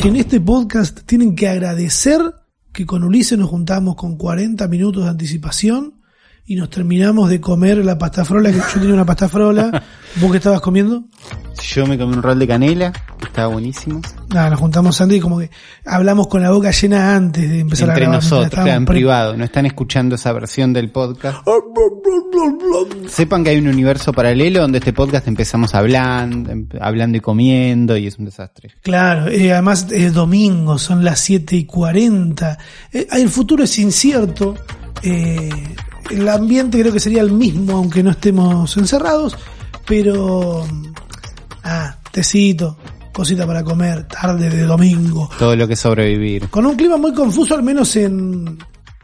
Que en este podcast tienen que agradecer que con Ulises nos juntamos con 40 minutos de anticipación y nos terminamos de comer la pasta frola, que yo tenía una pasta frola, ¿vos qué estabas comiendo? Yo me comí un rol de canela, que estaba buenísimo. Nada, nos juntamos antes y como que hablamos con la boca llena antes de empezar Entre a grabar. nosotros, Estábamos queda en privado, no están escuchando esa versión del podcast. Sepan que hay un universo paralelo donde este podcast empezamos hablando, em- hablando y comiendo y es un desastre. Claro, eh, además es domingo, son las 7 y 40. Eh, el futuro es incierto. eh, el ambiente creo que sería el mismo, aunque no estemos encerrados. Pero. Ah, tecito, cosita para comer, tarde de domingo. Todo lo que sobrevivir. Con un clima muy confuso, al menos en,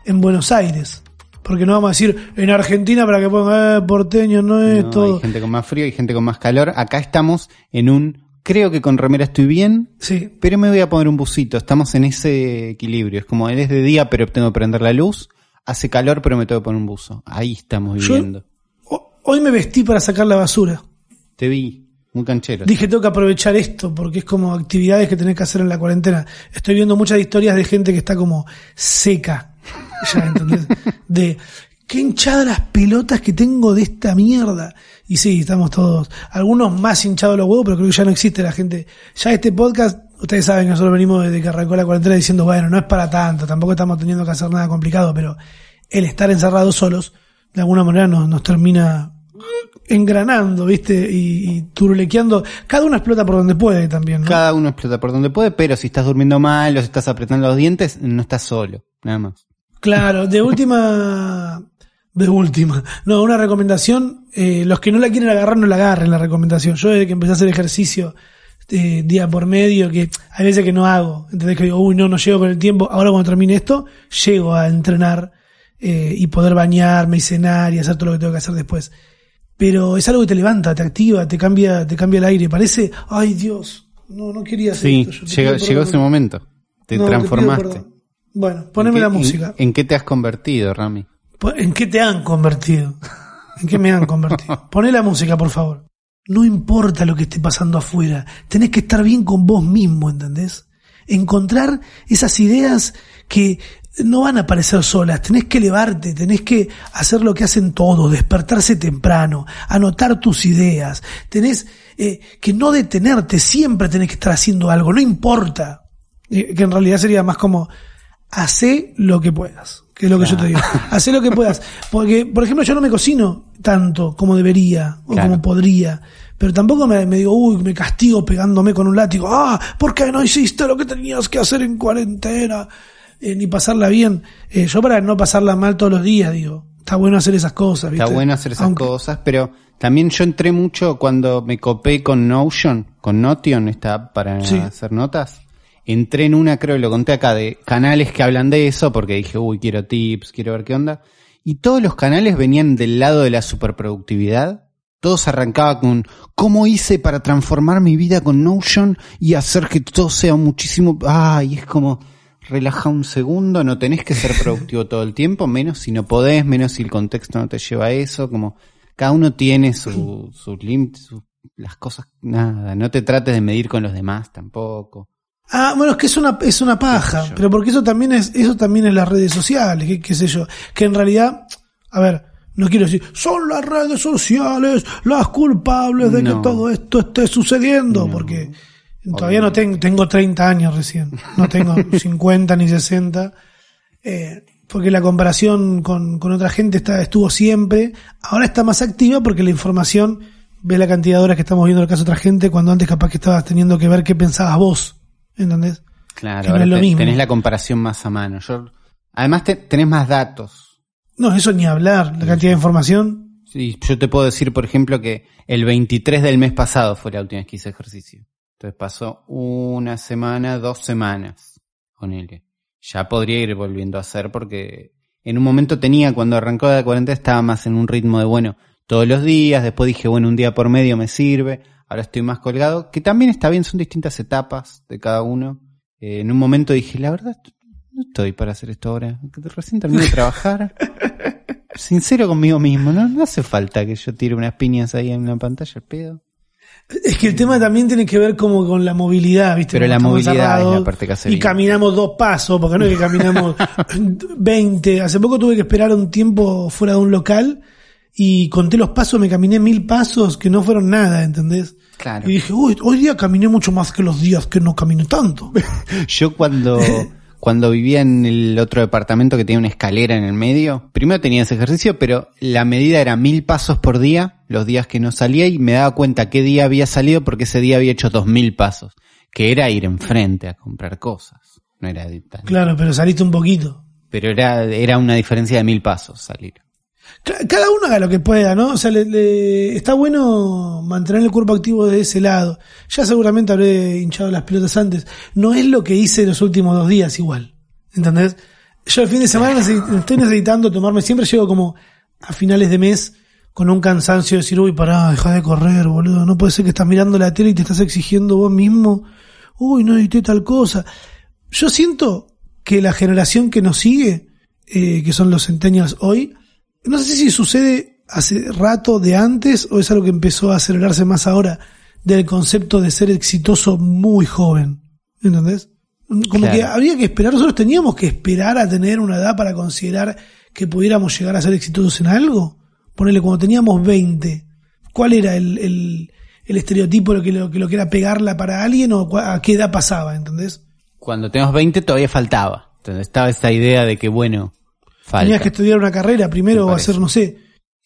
en Buenos Aires. Porque no vamos a decir en Argentina para que pongan, eh, porteño, no es No, todo. Hay gente con más frío y gente con más calor. Acá estamos en un, creo que con remera estoy bien, Sí, pero me voy a poner un busito. Estamos en ese equilibrio. Es como, es de día, pero tengo que prender la luz. Hace calor, pero me tengo que poner un buzo. Ahí estamos viviendo. Ho- hoy me vestí para sacar la basura. Te vi, muy canchero. Dije, tengo que aprovechar esto porque es como actividades que tenés que hacer en la cuarentena. Estoy viendo muchas historias de gente que está como seca. Ya, ¿entendés? De qué hinchada las pelotas que tengo de esta mierda. Y sí, estamos todos, algunos más hinchados los huevos, pero creo que ya no existe la gente. Ya este podcast, ustedes saben que nosotros venimos desde que arrancó la cuarentena diciendo, bueno, no es para tanto, tampoco estamos teniendo que hacer nada complicado, pero el estar encerrados solos, de alguna manera nos, nos termina engranando, ¿viste? Y, y turulequeando. Cada uno explota por donde puede también, ¿no? Cada uno explota por donde puede, pero si estás durmiendo mal o si estás apretando los dientes, no estás solo, nada más. Claro, de última. De última. No, una recomendación. eh, los que no la quieren agarrar, no la agarren la recomendación. Yo desde que empecé a hacer ejercicio eh, día por medio, que hay veces que no hago. Entonces que digo, uy, no, no llego con el tiempo. Ahora cuando termine esto, llego a entrenar eh, y poder bañarme y cenar y hacer todo lo que tengo que hacer después. Pero es algo que te levanta, te activa, te cambia, te cambia el aire. Parece, ay Dios, no, no quería hacer Sí, esto. Llegó, llegó perdón ese momento. Te No, transformaste. Bueno, poneme ¿En la música. En, en qué te has convertido, Rami? ¿En qué te han convertido? ¿En qué me han convertido? Poné la música, por favor. No importa lo que esté pasando afuera, tenés que estar bien con vos mismo, ¿entendés? Encontrar esas ideas que no van a aparecer solas, tenés que elevarte, tenés que hacer lo que hacen todos, despertarse temprano, anotar tus ideas, tenés eh, que no detenerte, siempre tenés que estar haciendo algo, no importa. Eh, que en realidad sería más como, hacé lo que puedas, que es lo que yo te digo. Hacé lo que puedas. Porque, por ejemplo, yo no me cocino tanto como debería o Claro. como podría. Pero tampoco me, me digo, uy, me castigo pegándome con un látigo. Ah, ¿por qué no hiciste lo que tenías que hacer en cuarentena? Eh, ni pasarla bien. Eh, yo para no pasarla mal todos los días, digo, está bueno hacer esas cosas. Está ¿viste? bueno hacer esas Aunque- cosas, pero también yo entré mucho cuando me copé con Notion, con Notion, esta app para Sí. hacer notas. Entré en una, creo que lo conté acá, de canales que hablan de eso, porque dije, uy, quiero tips, quiero ver qué onda. Y todos los canales venían del lado de la superproductividad. Todos arrancaba con cómo hice para transformar mi vida con Notion y hacer que todo sea muchísimo. Ay, es como relaja un segundo, no tenés que ser productivo todo el tiempo, menos si no podés, menos si el contexto no te lleva a eso, como cada uno tiene su- sus límites, sus- las cosas, nada, no te trates de medir con los demás tampoco. Ah, bueno, es que es una, es una paja, pero porque eso también es, eso también es las redes sociales, qué, qué sé yo, que en realidad, a ver, no quiero decir, son las redes sociales las culpables de No. que todo esto esté sucediendo, porque todavía no tengo, tengo 30 años recién, no tengo 50 ni 60, eh, porque la comparación con, con otra gente está, estuvo siempre, ahora está más activa porque la información ve la cantidad de horas que estamos viendo el caso de otra gente, cuando antes capaz que estabas teniendo que ver qué pensabas vos, ¿entendés? Claro, ahora es lo te- mismo. tenés la comparación más a mano. Yo, además te- tenés más datos. No, eso ni hablar, la cantidad de información. Y yo te puedo decir, por ejemplo, que el 23 del mes pasado fue la última vez que hice ejercicio. Entonces pasó una semana, dos semanas con él. Ya podría ir volviendo a hacer porque en un momento tenía, cuando arrancó la cuarentena, estaba más en un ritmo de, bueno, todos los días, después dije, bueno, un día por medio me sirve, ahora estoy más colgado, que también está bien, son distintas etapas de cada uno. Eh, en un momento dije, la verdad, no estoy para hacer esto ahora, recién terminé de trabajar. Sincero conmigo mismo, ¿no? No hace falta que yo tire unas piñas ahí en la pantalla, el pedo. Es que el tema también tiene que ver como con la movilidad, ¿viste? Pero la movilidad es la parte que hace Y caminamos dos pasos, porque no es que caminamos 20. Hace poco tuve que esperar un tiempo fuera de un local y conté los pasos, me caminé mil pasos que no fueron nada, ¿entendés? Claro. Y dije, uy, hoy día caminé mucho más que los días que no caminé tanto. Yo cuando, cuando vivía en el otro departamento que tenía una escalera en el medio, primero tenía ese ejercicio, pero la medida era mil pasos por día, los días que no salía, y me daba cuenta qué día había salido porque ese día había hecho dos mil pasos, que era ir enfrente a comprar cosas. No era de tan- Claro, pero saliste un poquito. Pero era, era una diferencia de mil pasos salir. Ca- Cada uno haga lo que pueda, ¿no? O sea, le- le- está bueno mantener el cuerpo activo de ese lado. Ya seguramente habré hinchado las pelotas antes. No es lo que hice los últimos dos días igual. ¿Entendés? Yo el fin de semana estoy necesitando tomarme, siempre llego como a finales de mes con un cansancio de decir, uy, pará, deja de correr, boludo. No puede ser que estás mirando la tele y te estás exigiendo vos mismo. Uy, no edité tal cosa. Yo siento que la generación que nos sigue, eh, que son los centennials hoy, no sé si sucede hace rato de antes o es algo que empezó a acelerarse más ahora del concepto de ser exitoso muy joven. ¿Entendés? Como Claro. que habría que esperar, nosotros teníamos que esperar a tener una edad para considerar que pudiéramos llegar a ser exitosos en algo. Ponerle cuando teníamos 20, ¿cuál era el, el, el estereotipo lo que, lo, que lo que era pegarla para alguien o a qué edad pasaba? ¿Entendés? Cuando teníamos 20 todavía faltaba. Entonces estaba esa idea de que, bueno, falta. Tenías que estudiar una carrera primero Me o hacer, no sé,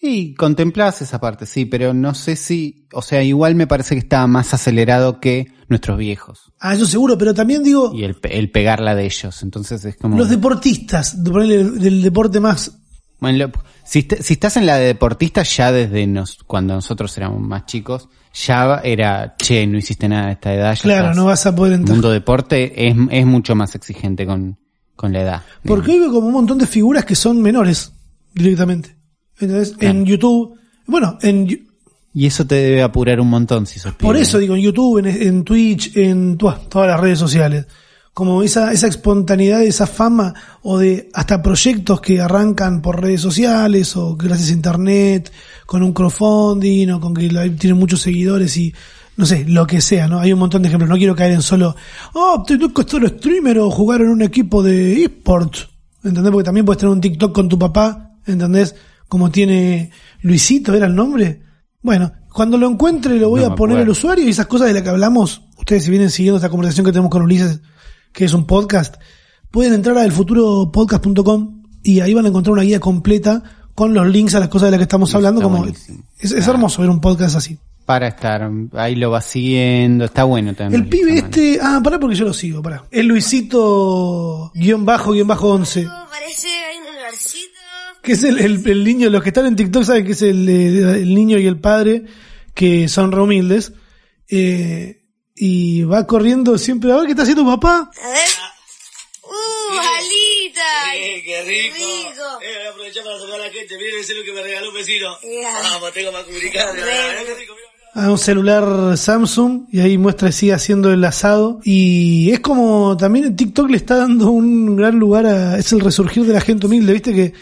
Y contemplás esa parte, sí, pero no sé si, o sea, igual me parece que estaba más acelerado que nuestros viejos Ah, eso seguro, pero también digo, y el, el pegarla de ellos. Entonces es como... los deportistas, de ponerle del deporte más. Bueno, si, est- si estás en la de deportista ya desde nos, cuando nosotros éramos más chicos, ya era, che, no hiciste nada a esta edad. ya Claro, estás". no vas a poder El entrar. mundo deporte es, es mucho más exigente con, con la edad. Porque hoy veo como un montón de figuras que son menores directamente. Entonces, en YouTube, bueno, en, Y eso te debe apurar un montón si sos por eso digo, en YouTube, en, en Twitch, en todas las redes sociales. Como esa, esa espontaneidad, esa fama, o de hasta proyectos que arrancan por redes sociales, o gracias a internet, con un crowdfunding, o con que la- tienen muchos seguidores y, no sé, lo que sea, ¿no? Hay un montón de ejemplos. No quiero caer en solo, oh, tenés que ser streamer o jugar en un equipo de esports. ¿Entendés? Porque también puedes tener un TikTok con tu papá, ¿entendés? Como tiene Luisito, ¿era el nombre? Bueno, cuando lo encuentre lo voy No a poner el acuerdo. usuario y esas cosas de las que hablamos, ustedes si vienen siguiendo esta conversación que tenemos con Ulises, que es un podcast, pueden entrar a elfuturopodcast.com y ahí van a encontrar una guía completa con los links a las cosas de las que estamos hablando. está Como buenísimo. es, hermoso ver un podcast así. Para estar, ahí lo vas siguiendo, está bueno también. El pibe este, ah, pará porque yo lo sigo, pará. El Luisito guion bajo guion bajo 11. Parece hay un lugarcito. que es el, el, el niño, los que están en TikTok saben que es el, el niño y el padre, que son re humildes, eh, y va corriendo siempre, a ver qué está haciendo papá. A ver. ¡Uh, alita! Eh, qué rico. rico. Eh, voy a aprovechar para saludar a la gente. Miren ese lo que me regaló un vecino. Ya. Vamos, tengo más comunicar. A un celular Samsung y ahí muestra sigue haciendo el asado y es como también en TikTok le está dando un gran lugar a es el resurgir de la gente humilde viste que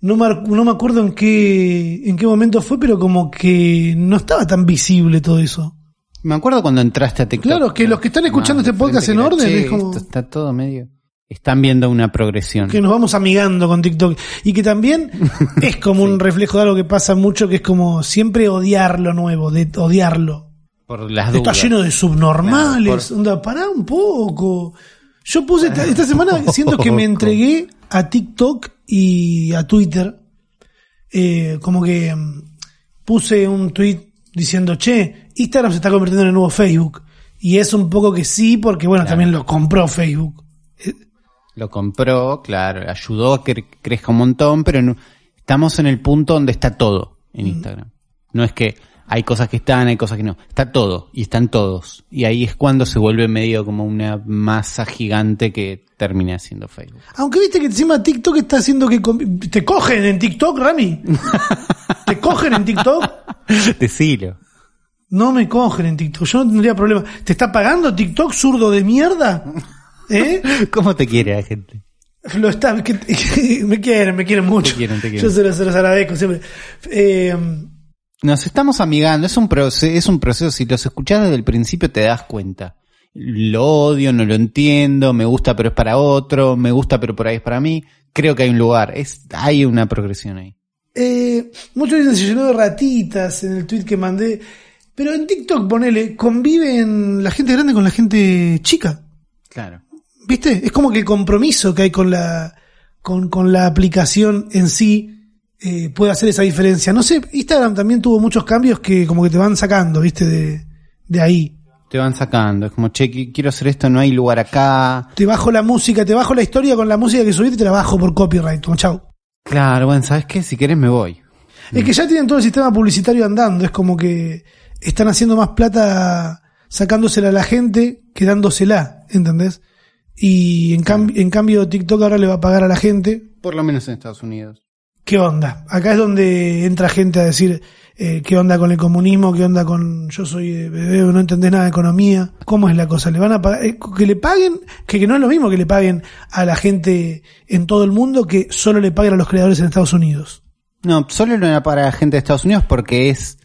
no me, no me acuerdo en qué en qué momento fue pero como que no estaba tan visible todo eso Me acuerdo cuando entraste a TikTok. Claro, que los que están escuchando este podcast en orden, "Che, es como- esto está todo medio. Están viendo una progresión. que nos vamos amigando con TikTok y que también es como un reflejo de algo que pasa mucho que es como siempre odiar lo nuevo, de odiarlo. Por las Está dudas. lleno de subnormales, Claro, onda, pará un poco. Yo puse esta, esta semana siento que me entregué a TikTok y a Twitter eh, como que mm, puse un tweet diciendo, che, Instagram se está convirtiendo en el nuevo Facebook. Y es un poco que sí, porque bueno, Claro. también lo compró Facebook. Lo compró, claro, ayudó a que crezca un montón, pero no- estamos en el punto donde está todo. en Instagram. No es que hay cosas que están, hay cosas que no. Está todo y están todos. Y ahí es cuando se vuelve medio como una masa gigante que termina siendo Facebook. Aunque viste que encima TikTok está haciendo que... ¿Te cogen en TikTok, Rami? ¿Te cogen en TikTok? Decilo. No me cogen en TikTok, yo no tendría problema. ¿Te está pagando TikTok, zurdo de mierda? ¿Eh? ¿Cómo te quiere la gente? Lo está, me quieren, me quieren mucho. Te quieren, te quieren. Yo se los, se los agradezco siempre. Eh, Nos estamos amigando, es un proceso, es un proceso, si los escuchás desde el principio te das cuenta. Lo odio, no lo entiendo, me gusta pero es para otro, me gusta pero por ahí es para mí. Creo que hay un lugar, es, hay una progresión ahí. eh, muchos dicen se llenó de ratitas en el tweet que mandé. Pero en TikTok, ponele, conviven la gente grande con la gente chica. Claro. ¿Viste? Es como que el compromiso que hay con la, con, con la aplicación en sí eh, puede hacer esa diferencia. No sé, Instagram también tuvo muchos cambios que como que te van sacando, ¿viste? De, de ahí. Te van sacando, es como, che, qui- quiero hacer esto, no hay lugar acá. Te bajo la música, te bajo la historia con la música que subiste y te la bajo por copyright. Como chau. Claro, bueno, ¿sabes qué? Si querés me voy. Es que ya tienen todo el sistema publicitario andando. Es como que están haciendo más plata sacándosela a la gente que dándosela, ¿entendés? Y en, cam- en cambio TikTok ahora le va a pagar a la gente Por lo menos en Estados Unidos. ¿Qué onda? Acá es donde entra gente a decir eh, qué onda con el comunismo, qué onda con yo soy eh, bebé, no entendés nada de economía. ¿Cómo es la cosa? ¿Le van a pagar? eh, que le paguen, que, que no es lo mismo que le paguen a la gente en todo el mundo que solo le paguen a los creadores en Estados Unidos. No, solo no era para la gente de Estados Unidos porque es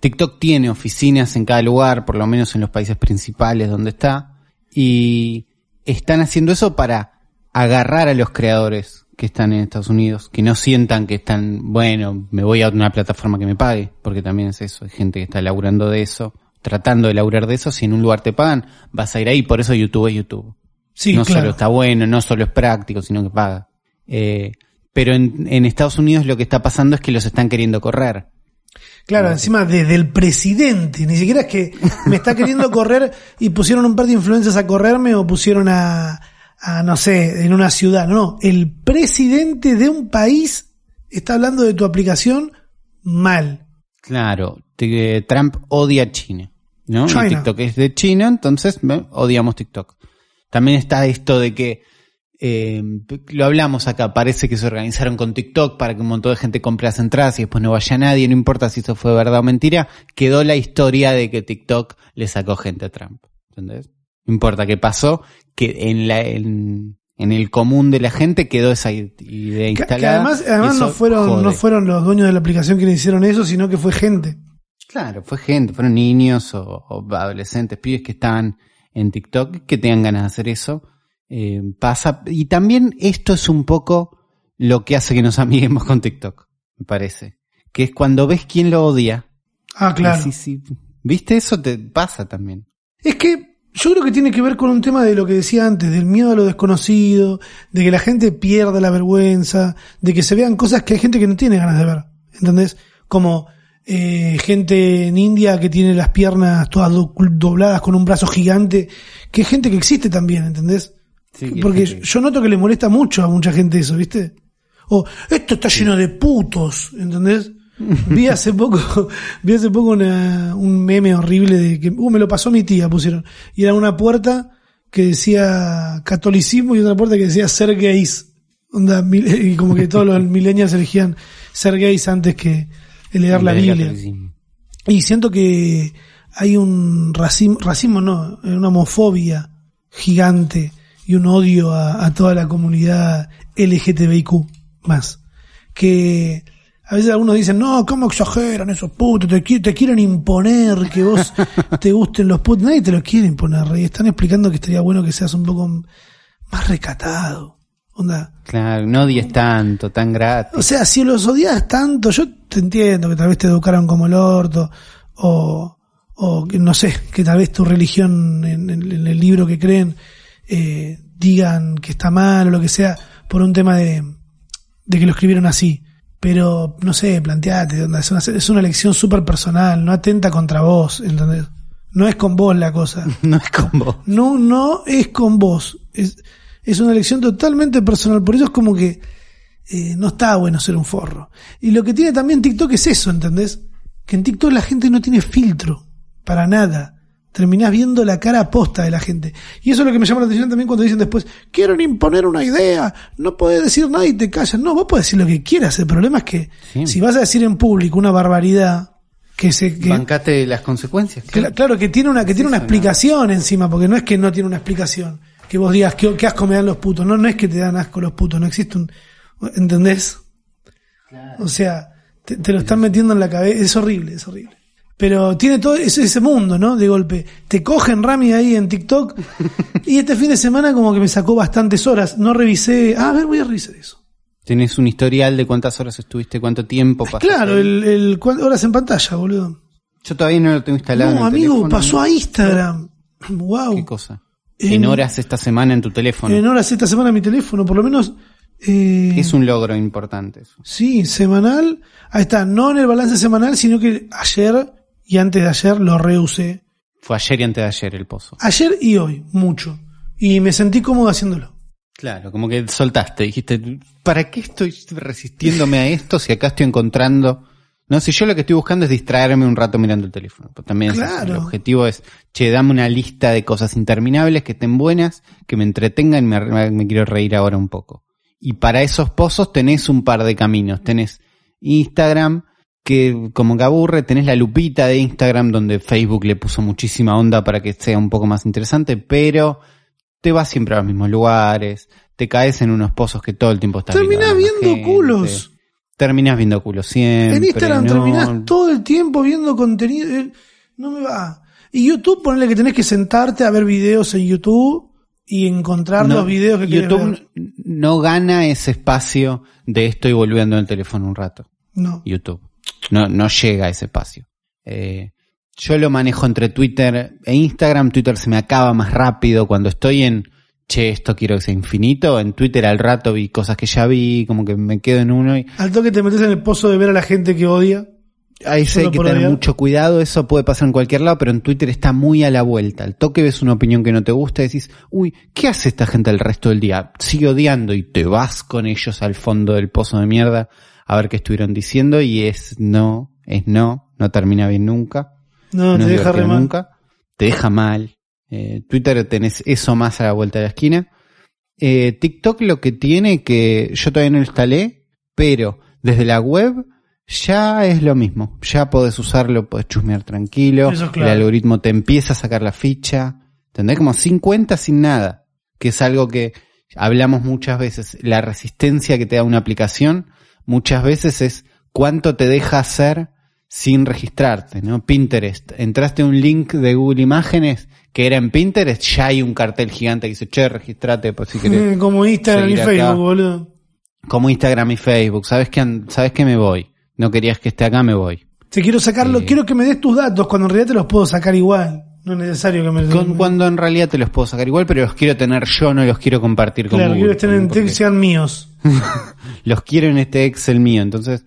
TikTok tiene oficinas en cada lugar, por lo menos en los países principales donde está, y están haciendo eso para agarrar a los creadores que están en Estados Unidos, que no sientan que están, bueno, me voy a una plataforma que me pague, porque también es eso, hay gente que está laburando de eso, tratando de laburar de eso, si en un lugar te pagan, vas a ir ahí, por eso YouTube es YouTube Sí, no claro. solo está bueno, no solo es práctico, sino que paga. Eh, pero en, en Estados Unidos lo que está pasando es que los están queriendo correr. Claro, encima desde el presidente, ni siquiera es que me está queriendo correr y pusieron un par de influencers a correrme o pusieron a, a no sé, en una ciudad. No, el presidente de un país está hablando de tu aplicación mal. Claro, te- Trump odia a China, ¿no? China. Y TikTok es de China, entonces odiamos TikTok. También está esto de que, eh, lo hablamos acá, parece que se organizaron con TikTok para que un montón de gente compre las entradas y después no vaya nadie, no importa si eso fue verdad o mentira, quedó la historia de que TikTok le sacó gente a Trump. ¿Entendés? No importa qué pasó, que en la, en, en el común de la gente quedó esa idea instalada. que además, además no fueron, jode. no fueron los dueños de la aplicación que le hicieron eso, sino que fue gente. Claro, fue gente, fueron niños o, o adolescentes, pibes que estaban en TikTok, que tengan ganas de hacer eso. Eh, pasa. Y también esto es un poco lo que hace que nos amiguemos con TikTok, me parece. Que es cuando ves quién lo odia. Ah, claro. Sí, sí. ¿Viste? Eso te pasa también. Es que yo creo que tiene que ver con un tema de lo que decía antes, del miedo a lo desconocido, de que la gente pierda la vergüenza, de que se vean cosas que hay gente que no tiene ganas de ver. ¿Entendés? Como eh, gente en India que tiene las piernas todas do- dobladas con un brazo gigante, que es gente que existe también, ¿entendés? Sí, Porque yo noto que le molesta mucho a mucha gente eso, ¿viste? O esto está lleno de putos, ¿entendés? Vi hace poco, vi hace poco una- un meme horrible de que, uh, me lo pasó mi tía, pusieron. Y era una puerta que decía catolicismo y otra puerta que decía ser gays. Onda, y como que todos los millennials elegían ser gays antes que leer la Biblia. Y siento que hay un racismo, racismo no, una homofobia gigante y un odio a, a toda la comunidad LGTBIQ más. Que a veces algunos dicen, no, ¿cómo exageran esos putos? Te, te quieren imponer que vos te gusten los putos. Nadie te lo quiere imponer, Rey. Están explicando que estaría bueno que seas un poco más recatado. Onda, Claro, no odies tanto, tan gratis. o sea, si los odias tanto, yo te entiendo que tal vez te educaron como el orto, o, o que no sé, que tal vez tu religión en, en- en el libro que creen eh, digan que está mal o lo que sea, por un tema de, de que lo escribieron así. Pero, no sé, planteate, onda, es una, es una elección súper personal, no atenta contra vos, ¿entendés? No es con vos la cosa. No es con vos. No, no es con vos. Es, es una elección totalmente personal. Por eso es como que eh, no está bueno ser un forro. Y lo que tiene también TikTok es eso, ¿entendés? Que en TikTok la gente no tiene filtro, para nada. Terminás viendo la cara posta de la gente. Y eso es lo que me llama la atención también cuando dicen después, quieren imponer una idea, no podés decir nada y te callas. No, vos podés decir lo que quieras. El problema es que Sí. si vas a decir en público una barbaridad, que se, que, Bancate las consecuencias. que la- claro, que tiene una, que tiene una explicación encima, porque no es que no tiene una explicación. Que vos digas, qué, qué asco me dan los putos. No, no es que te dan asco los putos, no existe un, ¿entendés? O sea, te, te lo están metiendo en la cabeza, es horrible, es horrible. Pero tiene todo ese, ese mundo, ¿no? De golpe. Te cogen Rami ahí en TikTok. y este fin de semana como que me sacó bastantes horas. No revisé. Ah, a ver, voy a revisar eso. Tenés un historial de cuántas horas estuviste, cuánto tiempo pasaste. Claro, el, el horas en pantalla, boludo. Yo todavía no lo tengo instalado. en No, el amigo, teléfono, pasó ¿no? a Instagram. Wow. ¿Qué cosa? En- En horas esta semana en tu teléfono. En horas esta semana mi teléfono, por lo menos. eh, Es un logro importante eso. Sí, semanal. Ahí está, no en el balance semanal, sino que ayer y antes de ayer lo reusé. Fue ayer y antes de ayer el pozo. Ayer y hoy, mucho. Y me sentí cómodo haciéndolo. Claro, como que soltaste, dijiste, ¿para qué estoy resistiéndome a esto si acá estoy encontrando? No, si yo lo que estoy buscando es distraerme un rato mirando el teléfono. Pues también es el objetivo es, che, dame una lista de cosas interminables que estén buenas, que me entretengan y me, me quiero reír ahora un poco. Y para esos pozos tenés un par de caminos. Tenés Instagram, que como que aburre, tenés la lupita de Instagram donde Facebook le puso muchísima onda para que sea un poco más interesante, pero te vas siempre a los mismos lugares, te caes en unos pozos que todo el tiempo estás Terminás viendo. culos. Terminás viendo culos siempre. en Instagram no- terminás todo el tiempo viendo contenido. eh, No me va. Y YouTube, ponele que tenés que sentarte a ver videos en YouTube y encontrar no, los videos que YouTube ver. no gana ese espacio de estoy volviendo en el teléfono un rato. No. YouTube. No, no llega a ese espacio. Eh, yo lo manejo entre Twitter e Instagram. Twitter se me acaba más rápido cuando estoy en, che, esto quiero que sea infinito. En Twitter al rato vi cosas que ya vi, como que me quedo en uno y Al toque te metes en el pozo de ver a la gente que odia. ahí sí hay que tener odiar. mucho cuidado. Eso puede pasar en cualquier lado, pero en Twitter está muy a la vuelta. Al toque ves una opinión que no te gusta y decís, uy, ¿qué hace esta gente el resto del día? Sigue odiando y te vas con ellos al fondo del pozo de mierda a ver qué estuvieron diciendo y es no, es no, no termina bien nunca. No, no te deja re mal. nunca, te deja mal. Eh, Twitter tenés eso más a la vuelta de la esquina. Eh, TikTok lo que tiene que yo todavía no lo instalé, pero desde la web ya es lo mismo. Ya podés usarlo, podés chusmear tranquilo. Eso es claro. El algoritmo te empieza a sacar la ficha. ¿Entendés? Como sin cuenta, sin nada. Que es algo que hablamos muchas veces. La resistencia que te da una aplicación muchas veces es cuánto te deja hacer sin registrarte, ¿no? Pinterest. Entraste a un link de Google Imágenes que era en Pinterest, ya hay un cartel gigante que dice, che, registrate por si querés. Como Instagram y Facebook, acá. boludo. Como Instagram y Facebook. ¿Sabes que, sabes que me voy? No querías que esté acá, me voy. Te quiero sacarlo, Eh. quiero que me des tus datos cuando en realidad te los puedo sacar igual. No es necesario que me Con- cuando en realidad te los puedo sacar igual, pero los quiero tener yo, no los quiero compartir con Claro, Google. quiero estén en porque que sean míos. Los quiero en este Excel mío. Entonces,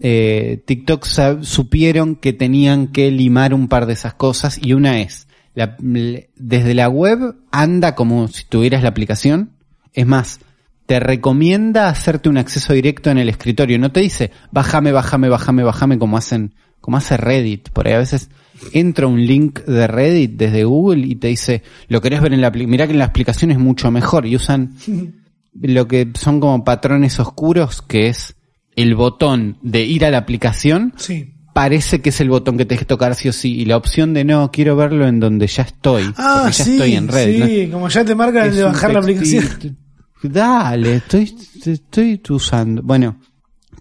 eh, TikTok supieron que tenían que limar un par de esas cosas y una es, la- desde la web anda como si tuvieras la aplicación. Es más, te recomienda hacerte un acceso directo en el escritorio. No te dice, bájame, bájame, bájame, bájame como hacen, como hace Reddit. Por ahí a veces entra un link de Reddit desde Google y te dice, lo querés ver en la aplicación. Mirá que en la aplicación es mucho mejor y usan lo que son como patrones oscuros, que es el botón de ir a la aplicación, Sí. parece que es el botón que tenés que tocar sí o sí, y la opción de no, quiero verlo en donde ya estoy, Ah, porque ya sí, estoy en red. sí, como ya te marca el de bajar la aplicación. Dale, estoy, estoy usando. Bueno,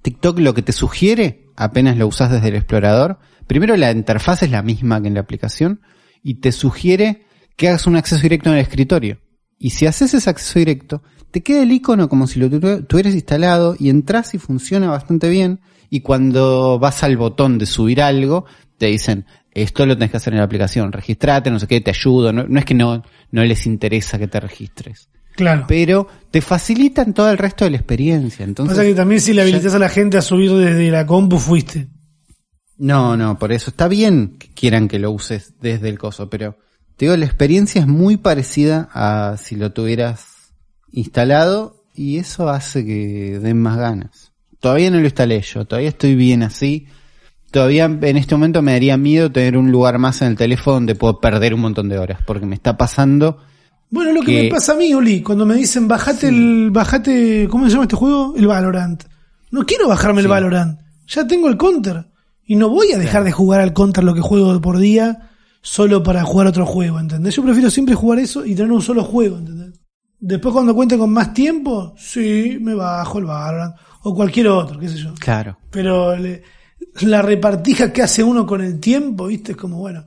TikTok lo que te sugiere, apenas lo usas desde el explorador, primero la interfaz es la misma que en la aplicación, y te sugiere que hagas un acceso directo en el escritorio. Y si haces ese acceso directo, te queda el icono como si lo tu- tuvieras instalado y entras y funciona bastante bien. Y cuando vas al botón de subir algo, te dicen, esto lo tenés que hacer en la aplicación, registrate, no sé qué, te ayudo. No, no es que no, no les interesa que te registres Claro. pero te facilitan todo el resto de la experiencia. Entonces, Pasa que también si le habilitas a la gente a subir desde la compu fuiste. No, no, por eso está bien que quieran que lo uses desde el coso, pero te digo, la experiencia es muy parecida a si lo tuvieras instalado y eso hace que den más ganas. Todavía no lo instalé yo, todavía estoy bien así. Todavía en este momento me daría miedo tener un lugar más en el teléfono donde puedo perder un montón de horas, porque me está pasando Bueno, lo que, que- me pasa a mí, Oli, cuando me dicen bajate el, bajate, ¿cómo se llama este juego? El Valorant. No quiero bajarme el Valorant. Ya tengo el Counter. Y no voy a dejar de jugar al Counter lo que juego por día solo para jugar otro juego, ¿entendés? Yo prefiero siempre jugar eso y tener un solo juego, ¿entendés? Después cuando cuente con más tiempo, sí, me bajo el Valorant. O cualquier otro, qué sé yo. Claro. Pero le- la repartija que hace uno con el tiempo, viste, es como, bueno,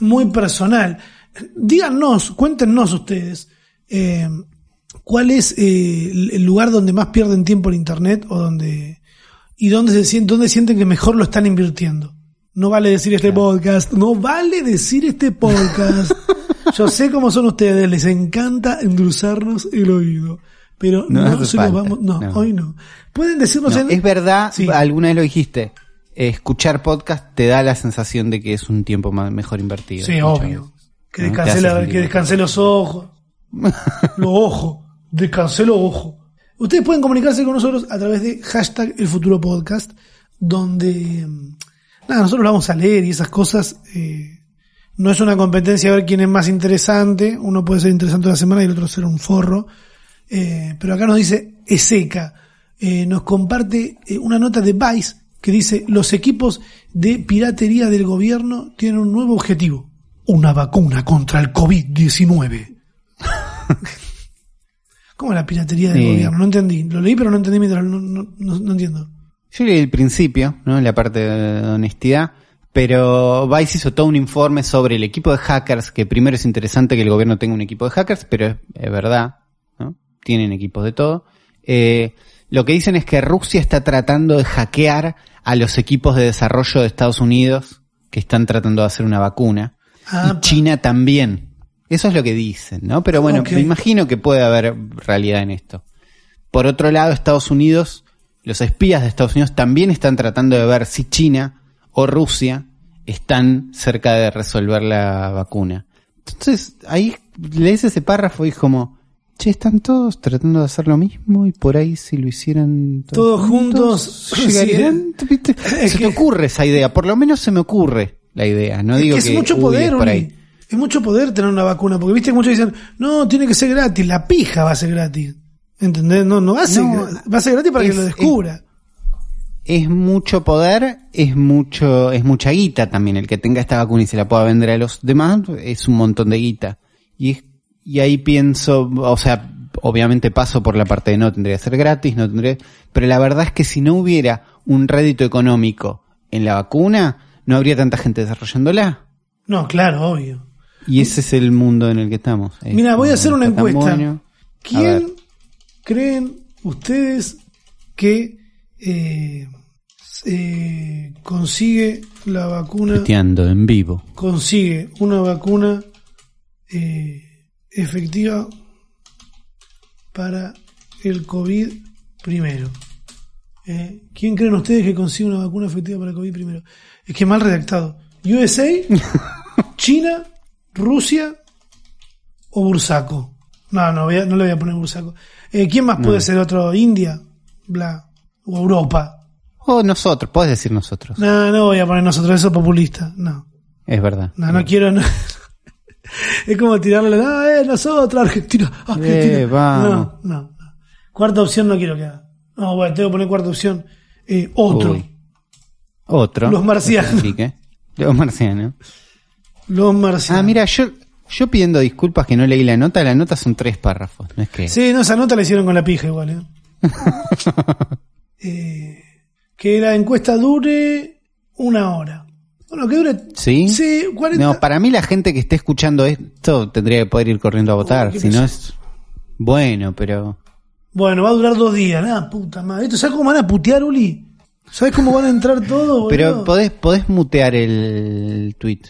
muy personal. Díganos, cuéntenos ustedes, eh, ¿cuál es eh, el el lugar donde más pierden tiempo en Internet o donde, y dónde se sienten, dónde sienten que mejor lo están invirtiendo? No vale decir este podcast, no vale decir este podcast. Yo sé cómo son ustedes, les encanta endulzarnos el oído. Pero No se los falta, vamos, no, no. hoy no. Pueden decirnos No, en, es verdad, Sí. alguna vez lo dijiste, escuchar podcast te da la sensación de que es un tiempo más, mejor invertido. Sí, obvio. Que hace que sentir descanse los ojos. los ojos. Descansé los ojos. Ustedes pueden comunicarse con nosotros a través de hashtag el futuro podcast, donde mm, nada, nosotros lo vamos a leer y esas cosas. eh, no es una competencia a ver quién es más interesante. Uno puede ser interesante una semana y el otro ser un forro. Eh, pero acá nos dice Eseca, eh, nos comparte eh, una nota de Vice que dice los equipos de piratería del gobierno tienen un nuevo objetivo, una vacuna contra el COVID-19. ¿Cómo la piratería del Sí. gobierno? No entendí. Lo leí pero no entendí mientras no, no, no- no entiendo. Yo leí el principio, ¿no? La parte de honestidad. Pero Vice hizo todo un informe sobre el equipo de hackers, que primero es interesante que el gobierno tenga un equipo de hackers, pero es, es verdad, ¿no? Tienen equipos de todo. Eh, lo que dicen es que Rusia está tratando de hackear a los equipos de desarrollo de Estados Unidos que están tratando de hacer una vacuna. Ah, y China también. Eso es lo que dicen, ¿no? Pero bueno, me imagino que puede haber realidad en esto. Por otro lado, Estados Unidos, los espías de Estados Unidos también están tratando de ver si China o Rusia están cerca de resolver la vacuna. Entonces, ahí lees ese párrafo y es como, che, están todos tratando de hacer lo mismo y por ahí si lo hicieran Todos juntos, llegarían. Es Se que- te ocurre esa idea, por lo menos se me ocurre la idea. No Es digo que que, es mucho uy, poder, es por ahí. Es mucho poder tener una vacuna, porque viste que muchos dicen, no, tiene que ser gratis, la pija va a ser gratis. ¿Entendés? No, no va a ser, No, va a ser gratis para es- que lo descubra. es mucho poder, es mucho, es mucha guita también. El que tenga esta vacuna y se la pueda vender a los demás es un montón de guita. Y es- y ahí pienso, o sea, obviamente paso por la parte de no tendría que ser gratis, no tendría, pero la verdad es que si no hubiera un rédito económico en la vacuna, no habría tanta gente desarrollándola. No, claro, obvio. Y ese es el mundo en el que estamos. Es Mira, voy a hacer una encuesta. ¿Quién creen ustedes que eh, eh, consigue la vacuna, Tuiteando en vivo. consigue una vacuna eh, efectiva para el COVID primero? ¿Quién creen ustedes que consigue una vacuna efectiva para el COVID primero? Es que mal redactado. USA, China, Rusia o Bursaco. No, no, voy a- no le voy a poner Bursaco. Eh, ¿Quién más puede ser otro? India, bla, o Europa. O nosotros, puedes decir nosotros. No, no voy a poner nosotros, eso es populista. No, Es verdad. no, no quiero. no. es como tirarle la. Ah, eh, nosotros, Argentina, Argentina. Eh. No, no, no. Cuarta opción no quiero que haga. No, bueno, tengo que poner cuarta opción. Eh, otro. Uy. Otro. Los marcianos. Los marcianos. Los marcianos. Ah, mira, yo, yo pidiendo disculpas que no leí la nota. La nota son tres párrafos. No es que. Sí, no, esa nota la hicieron con la pija igual, ¿eh? Eh, que la encuesta dure una hora. Bueno, que dure... ¿Sí? Sí, 40... No, para mí la gente que esté escuchando esto tendría que poder ir corriendo a votar. si no es. Bueno, pero. Bueno, va a durar dos días. Nada, puta madre. ¿Esto sabes cómo van a putear, Uli? ¿Sabes cómo van a entrar todos? Pero podés, podés mutear el tweet.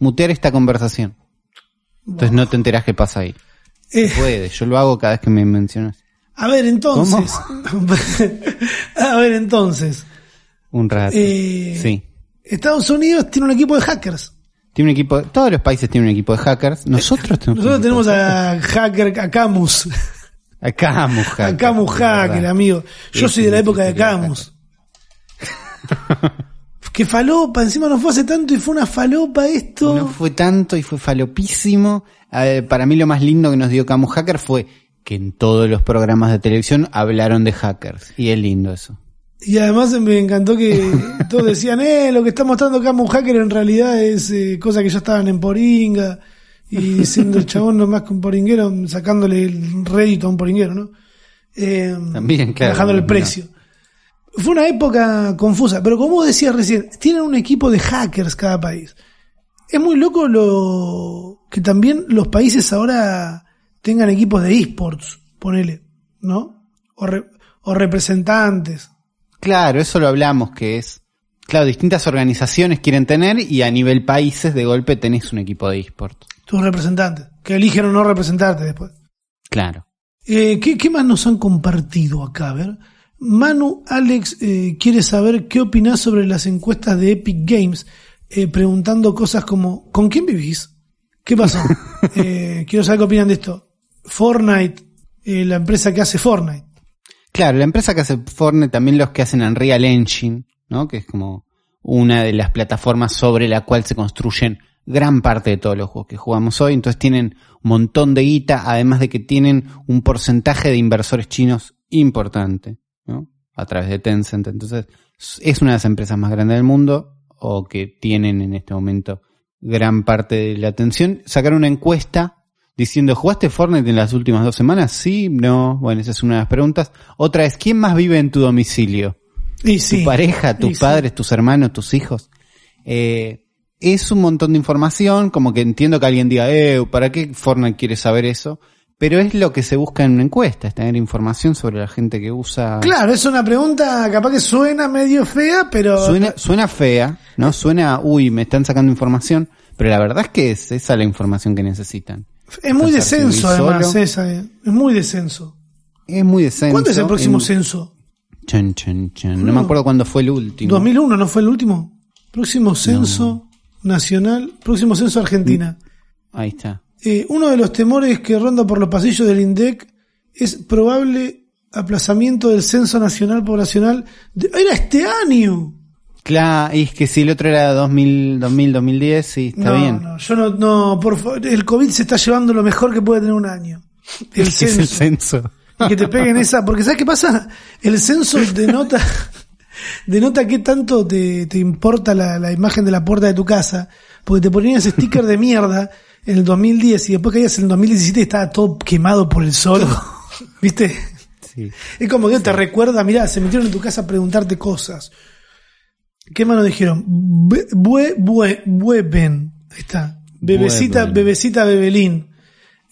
Mutear esta conversación. Entonces no te enterás qué pasa ahí. Eh, Puede, yo lo hago cada vez que me mencionas. a ver, entonces... a ver, entonces... Un rato. Eh, Sí. Estados Unidos tiene un equipo de hackers. Tiene un equipo, todos los países tienen un equipo de hackers. Nosotros tenemos. Nosotros un tenemos a hacker, a Camus. A Camus Hacker. A Camus Hacker, amigo. Yo soy de la época de Camus. que falopa, encima no fue hace tanto y fue una falopa esto. No fue tanto y fue falopísimo. Para mí lo más lindo que nos dio Camus Hacker fue que en todos los programas de televisión hablaron de hackers. Y es lindo eso. Y además me encantó que todos decían, eh, lo que está mostrando Camus Hacker en realidad es eh, cosa que ya estaban en Poringa. Y siendo el chabón no más que un poringuero, sacándole el rédito a un poringuero, ¿no? Eh, También, claro, Bajándole el no. Fue una época confusa, pero como vos decías recién, tienen un equipo de hackers cada país. Es muy loco lo que también los países ahora tengan equipos de esports, ponele, ¿no? O, re- o representantes. Claro, eso lo hablamos, que es... Claro, distintas organizaciones quieren tener y a nivel países de golpe tenés un equipo de esports. tus representantes, que eligen o no representarte después. Claro. Eh, ¿qué, qué más nos han compartido acá? A ver. Manu Alex eh, quiere saber qué opinás sobre las encuestas de Epic Games, eh, preguntando cosas como ¿con quién vivís? ¿Qué pasó? Eh, quiero saber qué opinan de esto. Fortnite, eh, la empresa que hace Fortnite. Claro, la empresa que hace Fortnite, también los que hacen Unreal Engine, ¿no? Que es como una de las plataformas sobre la cual se construyen gran parte de todos los juegos que jugamos hoy. Entonces tienen un montón de guita, además de que tienen un porcentaje de inversores chinos importante, ¿no? A través de Tencent. Entonces, es una de las empresas más grandes del mundo, o que tienen en este momento gran parte de la atención. Sacaron una encuesta diciendo, ¿jugaste Fortnite en las últimas dos semanas? Sí, no. Bueno, esa es una de las preguntas. Otra es, ¿quién más vive en tu domicilio? Y sí. tu pareja, tus Y sí. padres, tus hermanos, tus hijos. Eh, es un montón de información, como que entiendo que alguien diga, eh, ¿para qué Fortnite quiere saber eso? Pero es lo que se busca en una encuesta, es tener información sobre la gente que usa. Claro, es una pregunta capaz que suena medio fea, pero Suena, suena fea, ¿no? Suena, uy, me están sacando información, pero la verdad es que es esa la información que necesitan. es muy descenso además, esa, eh. es muy descenso. Es muy descenso. ¿Cuándo es el próximo En- censo? Chan, chan, chan. No No. me acuerdo cuándo fue el último. 2001, ¿no fue el último? Próximo censo nacional, próximo censo Argentina. Ahí está. Eh, uno de los temores que ronda por los pasillos del INDEC es probable aplazamiento del censo nacional poblacional. de- ¡Era este año! Claro, y es que si el otro era 2000, 2000 2010, sí, está no, bien. no, yo no, no, por favor, el COVID se está llevando lo mejor que puede tener un año. El Es que es censo. el censo. Que te peguen esa, porque ¿sabes qué pasa? El censo denota, denota qué tanto te, te importa la, la imagen de la puerta de tu casa, porque te ponían ese sticker de mierda en el 2010 y después caías en el 2017 y estaba todo quemado por el sol. ¿Viste? Sí. Es como que te recuerda, mirá, se metieron en tu casa a preguntarte cosas. ¿Qué más nos dijeron? Bue, bue, bue- bueben. Ahí está. Bebecita, bebecita Bebelín.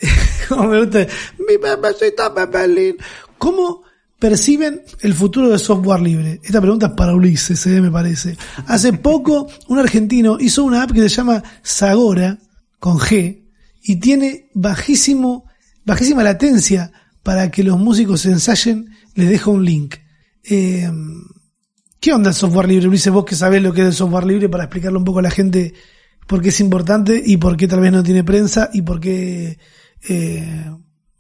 Como me gusta. Mi bebecita Bebelín. ¿Cómo perciben el futuro del software libre? Esta pregunta es para Ulises, eh, me parece. Hace poco, un argentino hizo una app que se llama Sagora, con G, y tiene bajísimo, bajísima latencia para que los músicos ensayen, les dejo un link. Eh, ¿Qué onda el software libre? Ulises, vos que sabés lo que es el software libre para explicarle un poco a la gente por qué es importante y por qué tal vez no tiene prensa y por qué, eh,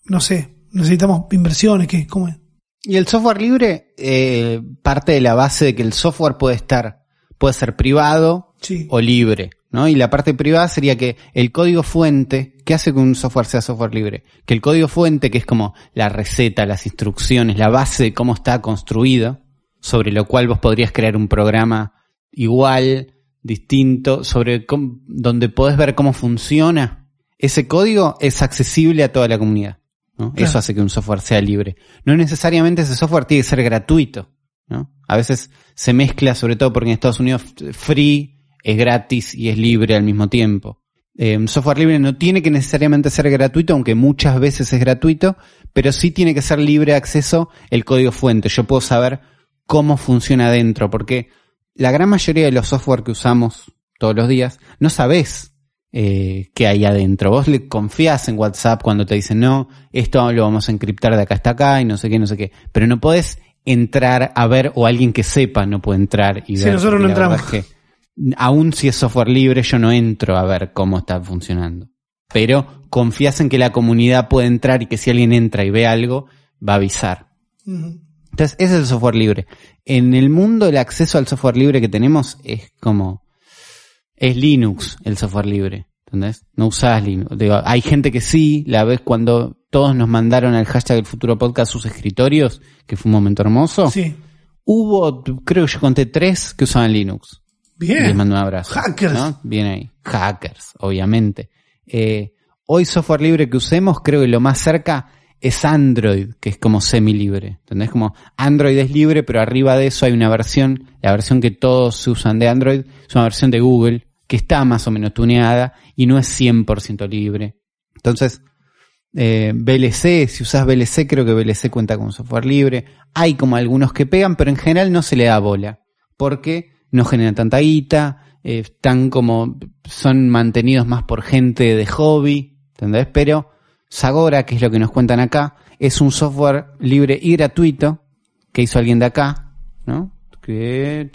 no sé, necesitamos inversiones, ¿qué? ¿Cómo es? Y el software libre eh, parte de la base de que el software puede estar, puede ser privado Sí. o libre, ¿no? Y la parte privada sería que el código fuente, ¿qué hace que un software sea software libre? Que el código fuente, que es como la receta, las instrucciones, la base de cómo está construido, sobre lo cual vos podrías crear un programa igual, distinto, sobre cómo- donde podés ver cómo funciona. Ese código es accesible a toda la comunidad. ¿no? Claro. Eso hace que un software sea libre. No necesariamente ese software tiene que ser gratuito. ¿no? A veces se mezcla, sobre todo porque en Estados Unidos f- free es gratis y es libre al mismo tiempo. Eh, software libre no tiene que necesariamente ser gratuito, aunque muchas veces es gratuito, pero sí tiene que ser libre de acceso el código fuente. Yo puedo saber cómo funciona adentro, porque la gran mayoría de los software que usamos todos los días, no sabés eh, qué hay adentro. Vos le confías en WhatsApp cuando te dicen, no, esto lo vamos a encriptar de acá hasta acá y no sé qué, no sé qué. Pero no podés entrar a ver, o alguien que sepa no puede entrar y Sí, ver. nosotros porque no entramos. es que, aún si es software libre, yo no entro a ver cómo está funcionando. Pero confías en que la comunidad puede entrar y que si alguien entra y ve algo, va a avisar. Entonces, ese es el software libre. En el mundo, el acceso al software libre que tenemos es como. Es Linux el software libre. ¿Entendés? No usás Linux. Digo, hay gente que sí, la vez cuando todos nos mandaron al hashtag el futuro podcast sus escritorios, que fue un momento hermoso. Sí. Hubo, creo que yo conté tres que usaban Linux. Les Bien. mando un abrazo. Hackers. ¿no? Bien ahí. Hackers, obviamente. Eh, hoy software libre que usemos, creo que lo más cerca es Android, que es como semi-libre. ¿Entendés? Como Android es libre, pero arriba de eso hay una versión, la versión que todos usan de Android, es una versión de Google, que está más o menos tuneada y no es 100% libre. Entonces, eh, VLC, si usas VLC, creo que VLC cuenta con software libre. Hay como algunos que pegan, pero en general no se le da bola. Porque no generan tanta guita, eh, están como, son mantenidos más por gente de hobby, ¿entendés? Pero Sagora, que es lo que nos cuentan acá, es un software libre y gratuito que hizo alguien de acá, ¿no? Que,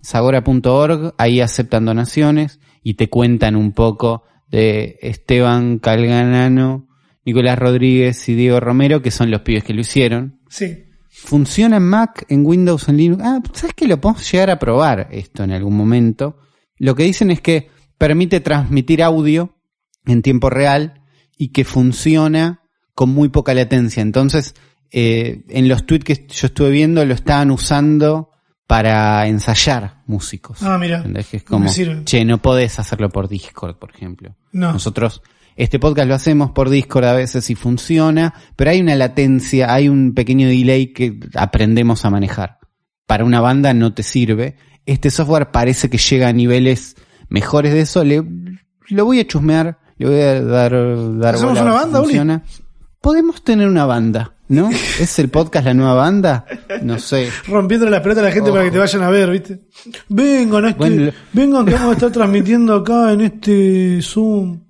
Sagora.org, ahí aceptan donaciones y te cuentan un poco de Esteban Calganano, Nicolás Rodríguez y Diego Romero, que son los pibes que lo hicieron. Sí. Funciona en Mac, en Windows, en Linux. Ah, ¿sabes que lo podemos llegar a probar esto en algún momento? Lo que dicen es que permite transmitir audio en tiempo real y que funciona con muy poca latencia. Entonces, eh, en los tweets que yo estuve viendo lo estaban usando para ensayar músicos. Ah, mira. ¿Entendés? Que es como, che, no podés hacerlo por Discord, por ejemplo. No. Nosotros, este podcast lo hacemos por Discord a veces y funciona, pero hay una latencia, hay un pequeño delay que aprendemos a manejar. Para una banda no te sirve. Este software parece que llega a niveles mejores de eso. Le, lo voy a chusmear, le voy a dar, dar ¿Hacemos bola una banda, Uli? funciona. Podemos tener una banda, ¿no? ¿Es el podcast la nueva banda? No sé. Rompiendo las pelotas a la gente para que te vayan a ver, ¿viste? Vengan, a este, Bueno, vengan que vamos a estar transmitiendo acá en este Zoom.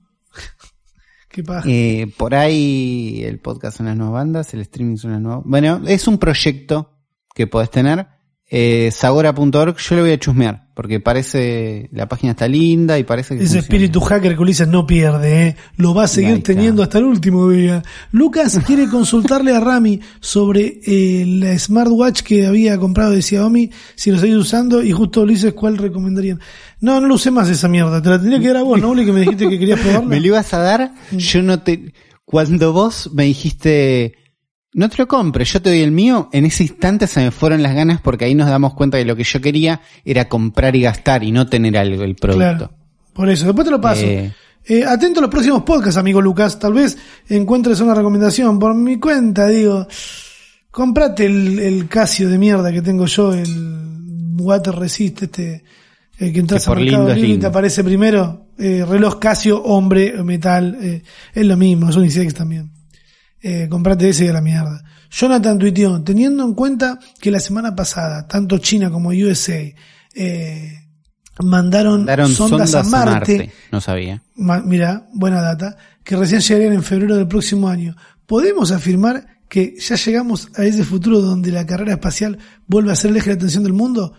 Eh, por ahí el podcast son las nuevas bandas, el streaming son las nuevas. Bueno, es un proyecto que podés tener. Eh, Sagora.org, yo lo voy a chusmear, porque parece, la página está linda y parece que Ese funciona. espíritu hacker que Ulises no pierde, ¿eh? lo va a seguir teniendo hasta el último día. Lucas quiere consultarle a Rami sobre eh, la smartwatch que había comprado de Xiaomi, si lo seguís usando, y justo Ulises, ¿cuál recomendarían? No, no lo usé más esa mierda, te la tendría que dar a vos, ¿no, Uli? Que me dijiste que querías probarla. ¿Me lo ibas a dar? Yo no te... Cuando vos me dijiste, no te lo compres, yo te doy el mío, en ese instante se me fueron las ganas porque ahí nos damos cuenta que lo que yo quería era comprar y gastar y no tener algo, el producto. Claro. Por eso, después te lo paso. Eh. Eh, atento a los próximos podcasts, amigo Lucas. Tal vez encuentres una recomendación. Por mi cuenta, digo, comprate el, el Casio de mierda que tengo yo, el Water Resist, este, el que entras Que a Mercado lindo y te aparece primero. Eh, reloj Casio, hombre, metal, eh, es lo mismo, es unisex también. Eh, comprate ese y a la mierda. Jonathan tuiteó, teniendo en cuenta que la semana pasada, tanto China como USA, eh, mandaron, Daron sondas, a Marte, No sabía. Ma- mira, buena data, que recién llegarían en febrero del próximo año. ¿Podemos afirmar que ya llegamos a ese futuro donde la carrera espacial vuelve a ser el eje de atención del mundo?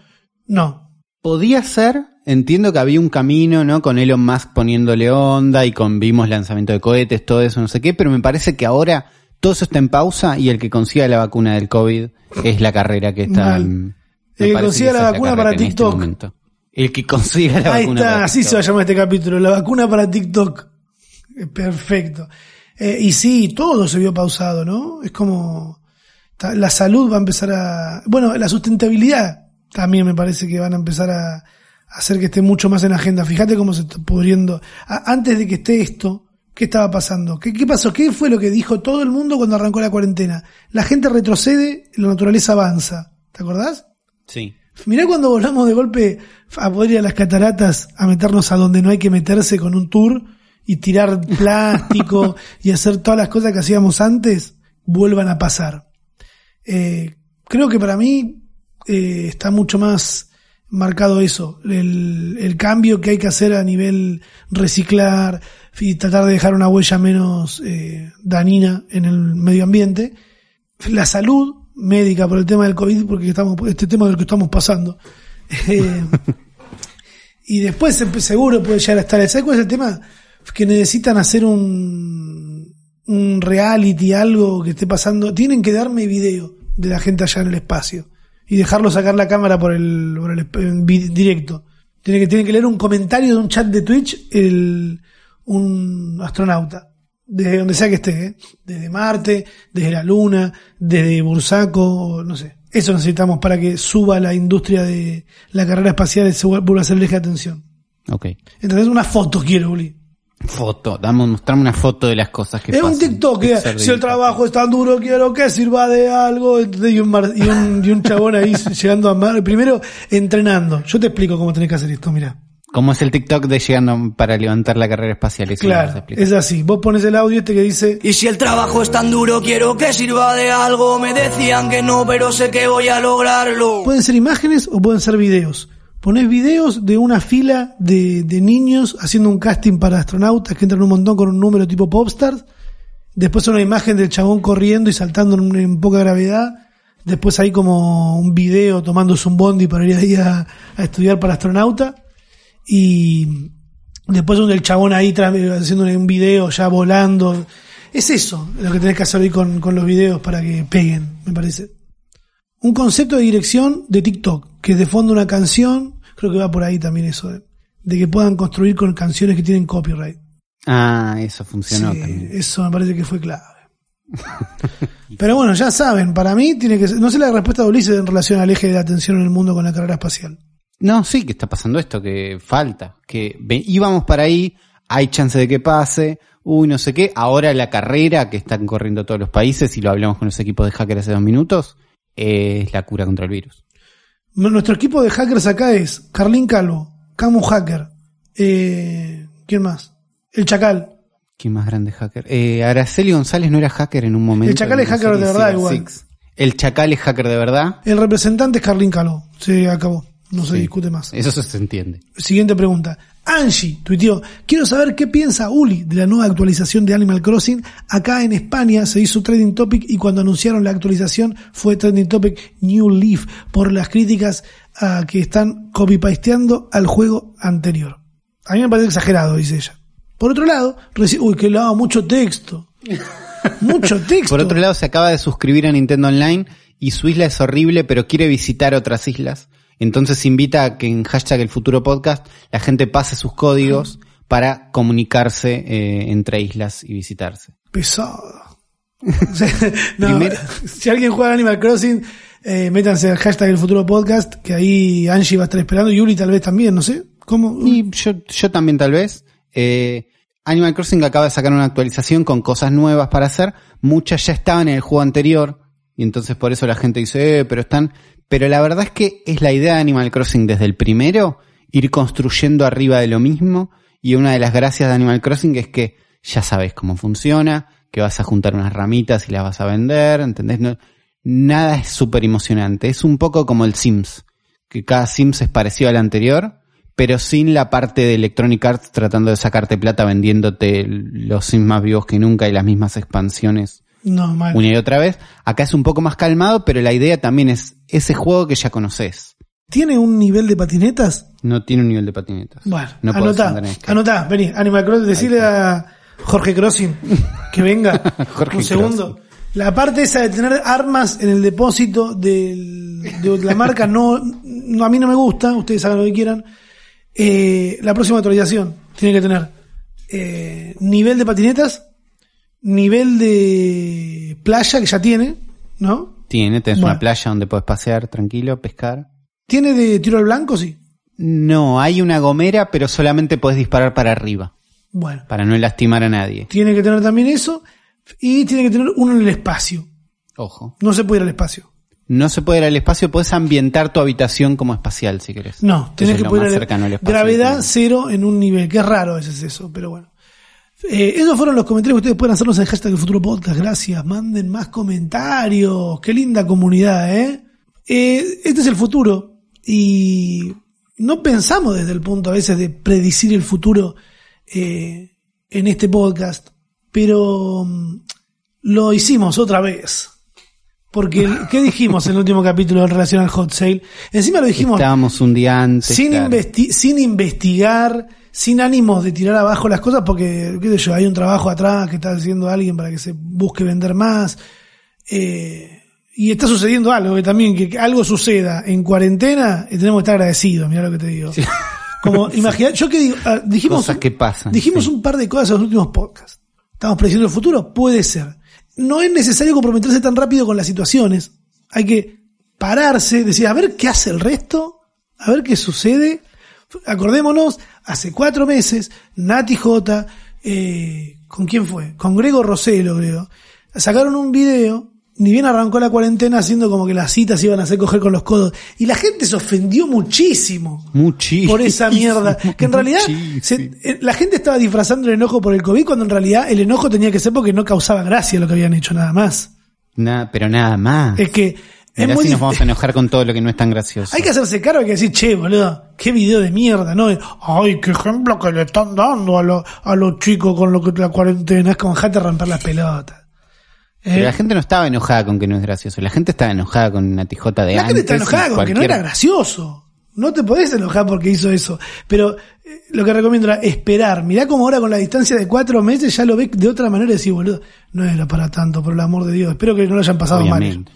No. Podía ser, entiendo que había un camino, ¿no? Con Elon Musk poniéndole onda y con vimos lanzamiento de cohetes, todo eso, no sé qué, pero me parece que ahora todo eso está en pausa y el que consiga la vacuna del COVID es la carrera que está. Me El que consiga la vacuna para en este TikTok. el que consiga la Ahí vacuna está, para así se va a llamar este capítulo, la vacuna para TikTok. Eh, Perfecto. Eh, y sí, todo se vio pausado, ¿no? Es como la salud va a empezar a... Bueno, la sustentabilidad también me parece que van a empezar a hacer que esté mucho más en agenda. Fíjate cómo se está pudriendo. Antes de que esté esto, ¿qué estaba pasando? ¿Qué, ¿Qué pasó? ¿Qué fue lo que dijo todo el mundo cuando arrancó la cuarentena? La gente retrocede, la naturaleza avanza. ¿Te acordás? Sí. Mirá cuando volvamos de golpe a poder ir a las cataratas, a meternos a donde no hay que meterse con un tour y tirar plástico y hacer todas las cosas que hacíamos antes, vuelvan a pasar. Eh, creo que para mí eh, está mucho más marcado eso, el, el cambio que hay que hacer a nivel reciclar y tratar de dejar una huella menos eh, dañina en el medio ambiente. La salud médica por el tema del COVID, porque estamos, este tema del que estamos pasando. Eh, y después empe- seguro puede llegar a estar. ¿Sabes cuál es el tema? Que necesitan hacer un, un reality, algo que esté pasando, tienen que darme video de la gente allá en el espacio y dejarlo sacar la cámara por el, por el directo. Tiene que, tiene que leer un comentario de un chat de Twitch el, un astronauta, desde donde sea que esté, ¿eh? desde Marte, desde la Luna, desde Bursaco, no sé. Eso necesitamos para que suba la industria de la carrera espacial y se vuel- vuelva a ser el eje de atención. Ok. Entonces una foto quiero, Uli. Foto, dame, mostrame una foto de las cosas que Es un pasan. TikTok que si el trabajo es tan duro, quiero que sirva de algo. Entonces, Y un, mar- y un, y un chabón ahí llegando a mar, primero entrenando. Yo te explico cómo tenés que hacer esto, mira. ¿Cómo es el TikTok de llegando para levantar la carrera espacial? Eso Claro, es así. Vos pones el audio este que dice, Y si el trabajo es tan duro, quiero que sirva de algo. Me decían que no, pero sé que voy a lograrlo. pueden ser imágenes o pueden ser videos. Ponés videos de una fila de, de niños haciendo un casting para astronautas que entran un montón con un número tipo Popstars. Después una imagen del chabón corriendo y saltando en, poca gravedad. Después hay como un video tomándose un bondi para ir ahí a, a estudiar para astronauta. Y después un del chabón ahí haciendo un video ya volando. Es eso lo que tenés que hacer hoy con, con los videos para que peguen, me parece un concepto de dirección de TikTok, que de fondo una canción, creo que va por ahí también eso, de, de que puedan construir con canciones que tienen copyright. Ah, eso funcionó Sí, también. eso me parece que fue clave. Pero bueno, ya saben, para mí tiene que ser, no sé la respuesta de Ulises en relación al eje de atención en el mundo con la carrera espacial. No, sí, que está pasando esto, que falta, que íbamos para ahí, hay chance de que pase, uy, no sé qué, ahora la carrera que están corriendo todos los países, y lo hablamos con los equipos de hackers hace dos minutos, es la cura contra el virus. Nuestro equipo de hackers acá es Carlín Calvo, Camu Hacker, eh, ¿quién más? El Chacal. ¿Quién más grande hacker? Eh, Araceli González no era hacker en un momento. El Chacal es hacker de verdad igual. Six. El Chacal es hacker de verdad. El representante es Carlín Calvo. Se acabó. No se Sí. discute más. Eso se entiende. Siguiente pregunta. Angie tuiteó, quiero saber qué piensa Uli de la nueva actualización de Animal Crossing. Acá en España se hizo trending topic y cuando anunciaron la actualización fue trending topic New Leaf por las críticas ah, que están copy-pasteando al juego anterior. A mí me parece exagerado, dice ella. Por otro lado, uy, que lava mucho texto. mucho texto. Por otro lado, se acaba de suscribir a Nintendo Online y su isla es horrible, pero quiere visitar otras islas. Entonces invita a que en hashtag el futuro podcast la gente pase sus códigos para comunicarse eh, entre islas y visitarse. pesado. No, si alguien juega Animal Crossing, eh, métanse al hashtag el futuro podcast, que ahí Angie va a estar esperando, y Yuli tal vez también, no sé. ¿Cómo? Y yo, yo también tal vez. Eh, Animal Crossing acaba de sacar una actualización con cosas nuevas para hacer. Muchas ya estaban en el juego anterior. Y entonces por eso la gente dice, eh, pero están... Pero la verdad es que es la idea de Animal Crossing desde el primero, ir construyendo arriba de lo mismo. Y una de las gracias de Animal Crossing es que ya sabes cómo funciona, que vas a juntar unas ramitas y las vas a vender, ¿entendés? No, nada es súper emocionante. Es un poco como el Sims, que cada Sims es parecido al anterior, pero sin la parte de Electronic Arts tratando de sacarte plata vendiéndote los Sims más vivos que nunca y las mismas expansiones no, mal. una y otra vez. Acá es un poco más calmado, pero la idea también es ese juego que ya conoces. ¿Tiene un nivel de patinetas? No tiene un nivel de patinetas. Bueno, no anotá, skate. anotá, vení, Animal Crossing, decirle a Jorge Crossing que venga Jorge un segundo. La parte esa de tener armas en el depósito del- de la marca no, no, a mí no me gusta, ustedes hagan lo que quieran. Eh, la próxima actualización tiene que tener eh, nivel de patinetas, nivel de playa que ya tiene, ¿no? Tiene, tenés Bueno. una playa donde puedes pasear tranquilo, pescar. ¿Tiene de tiro al blanco? Sí. No, hay una gomera, pero solamente puedes disparar para arriba, Bueno, para no lastimar a nadie. tiene que tener también eso y tiene que tener uno en el espacio. Ojo. No se puede ir al espacio. No se puede ir al espacio, puedes ambientar tu habitación como espacial si querés. No, Eso tenés es que poner más cercano al espacio gravedad cero en un nivel, que es raro a veces eso, pero bueno. Eh, esos fueron los comentarios que ustedes pueden hacernos en hashtag futuro podcast. Gracias, manden más comentarios. Qué linda comunidad, ¿eh? Eh, Este es el futuro y no pensamos desde el punto a veces de predecir el futuro eh, en este podcast, pero mm, lo hicimos otra vez. Porque, ¿qué dijimos en el último capítulo en relación al hot sale? Encima lo dijimos Estábamos un día antes. sin, claro. investi- sin investigar, sin ánimos de tirar abajo las cosas, porque, qué sé yo, hay un trabajo atrás que está haciendo alguien para que se busque vender más. Eh, y está sucediendo algo, que también que algo suceda en cuarentena, y tenemos que estar agradecidos, mira lo que te digo. Como, imagina, yo que digo, ah, dijimos, Cosas que pasan, dijimos sí. un par de cosas en los últimos podcasts. ¿Estamos prediciendo el futuro? Puede ser. No es necesario comprometerse tan rápido con las situaciones. Hay que pararse, decir, a ver qué hace el resto, a ver qué sucede. Acordémonos, hace cuatro meses, Nati J, eh, ¿con quién fue? Con Grego Roselo, creo. Sacaron un video, ni bien arrancó la cuarentena, haciendo como que las citas iban a hacer coger con los codos. Y la gente se ofendió muchísimo Muchísimo. por esa mierda. Que en realidad se- eh, la gente estaba disfrazando el enojo por el COVID cuando en realidad el enojo tenía que ser porque no causaba gracia lo que habían hecho nada más. Nada, pero nada más. Es que es muy si nos vamos a enojar con todo lo que no es tan gracioso. hay que hacerse cargo, hay que decir, che, boludo, qué video de mierda, ¿no? Ay, qué ejemplo que le están dando a, lo- a los chicos con lo que la cuarentena es como dejate romper las pelotas. Pero Eh, la gente no estaba enojada con que no es gracioso. La gente estaba enojada con una tijota de La antes. gente está enojada con que no era gracioso. No te podés enojar porque hizo eso. Pero eh, lo que recomiendo era esperar. Mirá como ahora con la distancia de cuatro meses ya lo ves de otra manera y decís, boludo, no era para tanto, por el amor de Dios. Espero que no lo hayan pasado mal. Obviamente.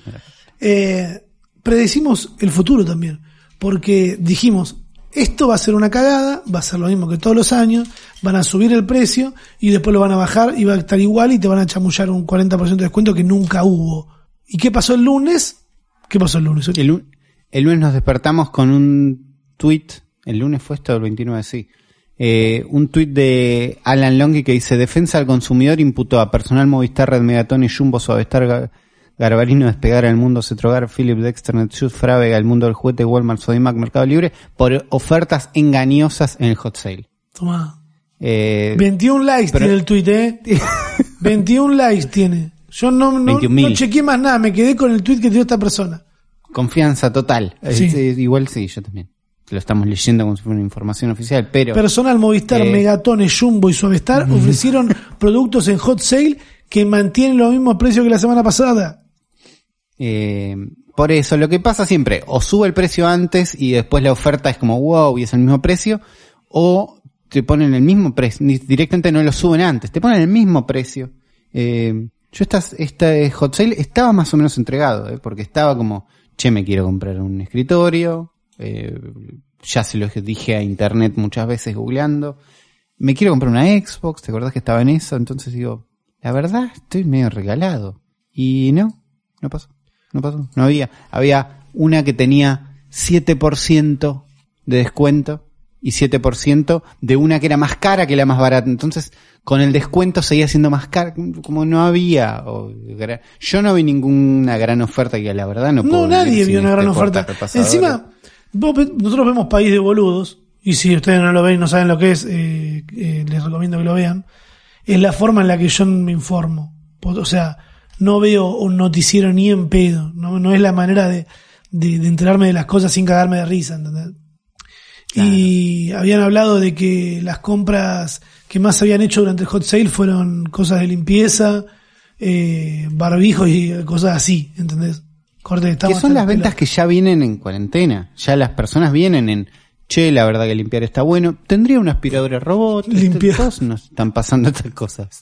Eh, predecimos el futuro también. Porque dijimos, esto va a ser una cagada, va a ser lo mismo que todos los años, van a subir el precio y después lo van a bajar y va a estar igual y te van a chamullar un 40% de descuento que nunca hubo. ¿Y qué pasó el lunes? ¿Qué pasó el lunes? El, lu- el lunes nos despertamos con un tweet. El lunes fue esto, el 29, sí. Eh, un tuit de Alan Longhi que dice: Defensa al consumidor imputó a personal Movistar, Red Megaton y Jumbo Suavestar Garbarino Despegar al mundo Cetrogar, Philip Dexter, Netshoes, Frávega, el mundo del juguete, Walmart, Sodimac, Mercado Libre, por ofertas engañosas en el hot sale. Tomá. Eh, 21 likes pero- tiene el tweet, ¿eh? 21 likes tiene. Yo no, no, 21.000. no chequeé más nada, me quedé con el tweet que dio esta persona. confianza total. Sí. Eh, igual sí, yo también. Lo estamos leyendo como si fuera una información oficial, pero. Personal Movistar, Eh. Megatone, Jumbo y Suavestar ofrecieron productos en hot sale que mantienen los mismos precios que la semana pasada. Eh, por eso, lo que pasa siempre, o sube el precio antes y después la oferta es como wow y es el mismo precio, o te ponen el mismo precio, directamente no lo suben antes, te ponen el mismo precio. Eh, yo esta, esta eh, hot sale estaba más o menos entregado, porque estaba como, che, me quiero comprar un escritorio, ya se lo dije a internet muchas veces googleando, me quiero comprar una Xbox, ¿te acordás que estaba en eso? Entonces digo, la verdad estoy medio regalado. Y no, no pasó, no pasó, no había. Había una que tenía 7% de descuento y 7% de una que era más cara que la más barata. Entonces, con el descuento seguía siendo más cara, como no había. o yo no vi ninguna gran oferta que la verdad no puedo No, nadie vio una gran este oferta. portarrepasadores. Encima, vos nosotros vemos País de Boludos, y si ustedes no lo ven y no saben lo que es, eh, eh, les recomiendo que lo vean. Es la forma en la que yo me informo. O sea, no veo un noticiero ni en pedo. No, no es la manera de, de, de enterarme de las cosas sin cagarme de risa, ¿entendés? Y habían hablado de que las compras que más habían hecho durante el hot sale fueron cosas de limpieza, eh, barbijos y cosas así, ¿entendés? Corte, que son las ventas que ya vienen en cuarentena. Ya las personas vienen en, che, la verdad que limpiar está bueno. Tendría una aspiradora robot. Limpiar. Todos nos están pasando estas cosas.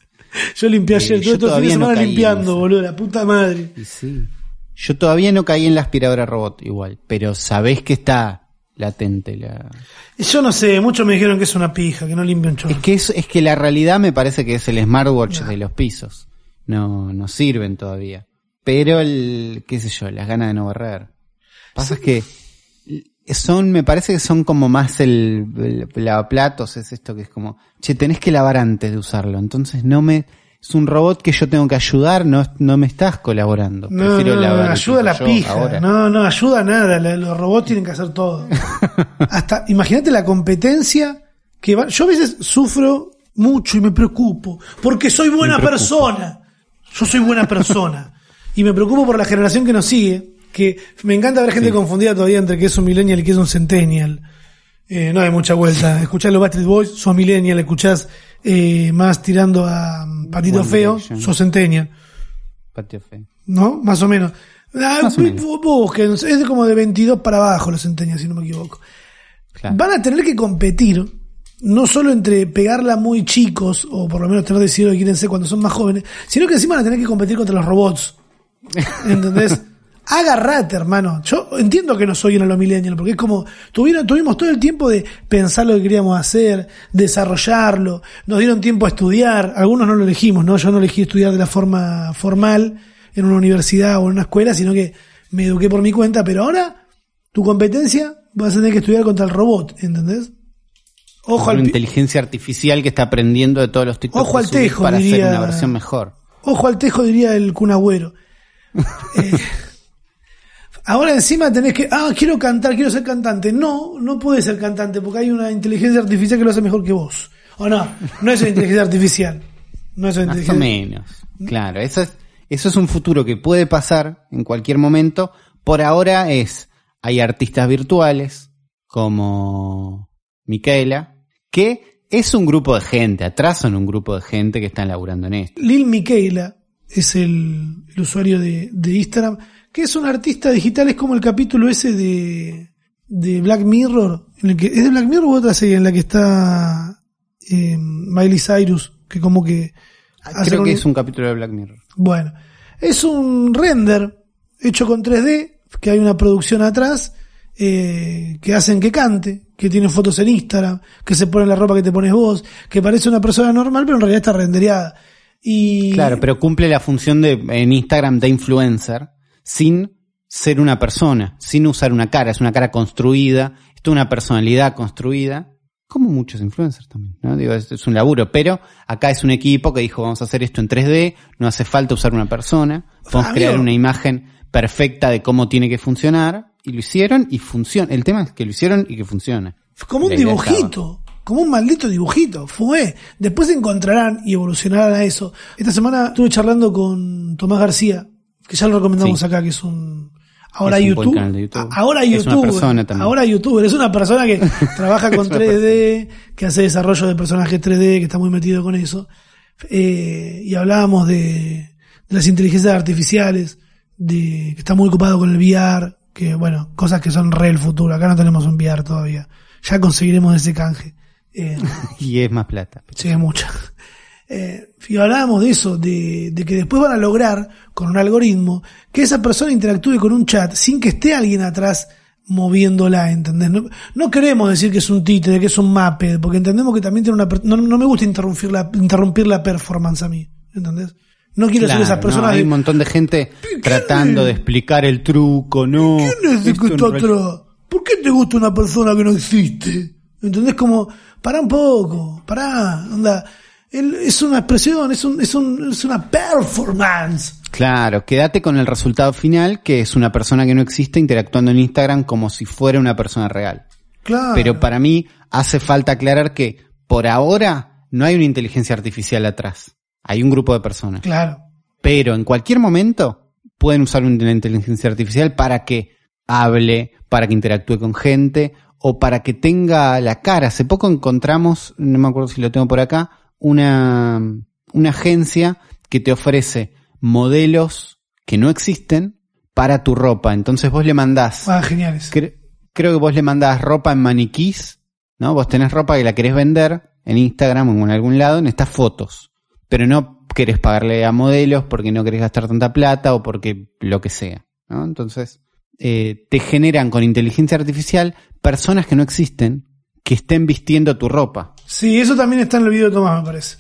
Yo limpié ayer, Eh, yo todo todavía no caí limpiando, boludo, la puta madre. Y sí. Yo todavía no caí en la aspiradora robot igual, pero sabés que está latente la... Yo no sé, muchos me dijeron que es una pija, que no limpia un chorro. Es que es, es que la realidad me parece que es el smartwatch de los pisos. No, no sirven todavía. Pero el, qué sé yo, las ganas de no barrer. Pasa es que son, me parece que son como más el, el lavaplatos, es esto que es como, che, tenés que lavar antes de usarlo. Entonces no me, es un robot que yo tengo que ayudar, no, no me estás colaborando. No, Prefiero no, lavar ayuda piso la pija. ahora. No, no, ayuda nada. la- Los robots tienen que hacer todo. Hasta, imagínate la competencia que va. Yo a veces sufro mucho y me preocupo. Porque soy buena persona. Yo soy buena persona. y me preocupo por la generación que nos sigue. Que me encanta ver gente confundida todavía entre que es un millennial y que es un centennial. Eh, no hay mucha vuelta. Escuchás los Backstreet Boys, sos millennial. Escuchás eh, más tirando a mm, Patito One Feo, Direction. sos centennial. Patio feo. ¿no? Más o menos. Ah, Más o bu- menos. bu- busquen, es de como de 22 para abajo los centenias, si no me equivoco. Claro. Van a tener que competir, no solo entre pegarla muy chicos, o por lo menos tener decidido que quieren ser cuando son más jóvenes, sino que encima van a tener que competir contra los robots. ¿Entendés? Agarrate, hermano. Yo entiendo que no soy un millennial, porque es como, tuvieron, tuvimos todo el tiempo de pensar lo que queríamos hacer, desarrollarlo, nos dieron tiempo a estudiar, algunos no lo elegimos, ¿no? Yo no elegí estudiar de la forma formal en una universidad o en una escuela, sino que me eduqué por mi cuenta, pero ahora tu competencia vas a tener que estudiar contra el robot, ¿entendés? Ojo al, una pi- inteligencia artificial que está aprendiendo de todos los TikToks Ojo al tejo, para hacer diría- una versión mejor. Ojo al tejo, diría el cunagüero. Eh, ahora encima tenés que, ah, quiero cantar, quiero ser cantante. No, no puedes ser cantante porque hay una inteligencia artificial que lo hace mejor que vos. O no, no es una inteligencia artificial. No es una Más o inteligencia menos. Claro, eso es, eso es un futuro que puede pasar en cualquier momento. Por ahora es, hay artistas virtuales como Micaela, que es un grupo de gente, atrás son un grupo de gente que están laburando en esto. Lil Miquela es el, el usuario de, de Instagram, que es un artista digital, es como el capítulo ese de, de Black Mirror, en el que, ¿es de Black Mirror u otra serie en la que está eh, Miley Cyrus? Que como que... hacen Creo que es un capítulo de Black Mirror. Bueno, es un render hecho con 3D, que hay una producción atrás, eh, que hacen que cante, que tiene fotos en Instagram, que se pone la ropa que te pones vos, que parece una persona normal, pero en realidad está rendereada. Y Claro, pero cumple la función de en Instagram de influencer sin ser una persona, sin usar una cara, es una cara construida, es toda una personalidad construida, como muchos influencers también, ¿no? Digo, es, es un laburo, pero acá es un equipo que dijo vamos a hacer esto en 3D, no hace falta usar una persona, podemos Amigo. crear una imagen perfecta de cómo tiene que funcionar, y lo hicieron y funciona. El tema es que lo hicieron y que funciona. como un dibujito, como un maldito dibujito, fue. Después encontrarán y evolucionarán a eso. Esta semana estuve charlando con Tomás García, que ya lo recomendamos Sí. acá, que es un ahora Es un YouTube. de YouTube. Ahora Es una YouTube. persona también. Ahora youtuber, es una persona que trabaja con Es una 3D, que hace desarrollo de personajes 3D, que está muy metido con eso. Eh, y hablábamos de, de las inteligencias artificiales, de que está muy ocupado con el VR, que bueno, cosas que son re el futuro. Acá no tenemos un VR todavía. Ya conseguiremos ese canje. Eh, Y es más plata. Sí, es mucha. Eh, y hablábamos de eso, de, de que después van a lograr, con un algoritmo, que esa persona interactúe con un chat sin que esté alguien atrás moviéndola, ¿entendés? No, no queremos decir que es un títere, que es un mape, porque entendemos que también tiene una... No, no me gusta interrumpir la, interrumpir la performance a mí, ¿entendés? No quiero ser Claro, esas no, personas hay de... un montón de gente tratando de explicar el truco, no. ¿Quién es el que está atrás? ¿Por qué te gusta una persona que no existe? ¿Entendés? Como, pará un poco, pará, anda. Es una expresión, es, un, es, un, es una performance. Claro, quédate con el resultado final, que es una persona que no existe interactuando en Instagram como si fuera una persona real. Claro. Pero para mí hace falta aclarar que por ahora no hay una inteligencia artificial atrás. Hay un grupo de personas. Claro. Pero en cualquier momento pueden usar una inteligencia artificial para que hable, para que interactúe con gente o para que tenga la cara. Hace poco encontramos, no me acuerdo si lo tengo por acá, una, una agencia que te ofrece modelos que no existen para tu ropa. Entonces vos le mandás, Ah, geniales. cre- creo que vos le mandás ropa en maniquís, ¿no? Vos tenés ropa que la querés vender en Instagram o en algún lado, en estas fotos. Pero no querés pagarle a modelos porque no querés gastar tanta plata o porque lo que sea, ¿no? Entonces, eh, te generan con inteligencia artificial personas que no existen que estén vistiendo tu ropa. Sí, eso también está en el video de Tomás, me parece.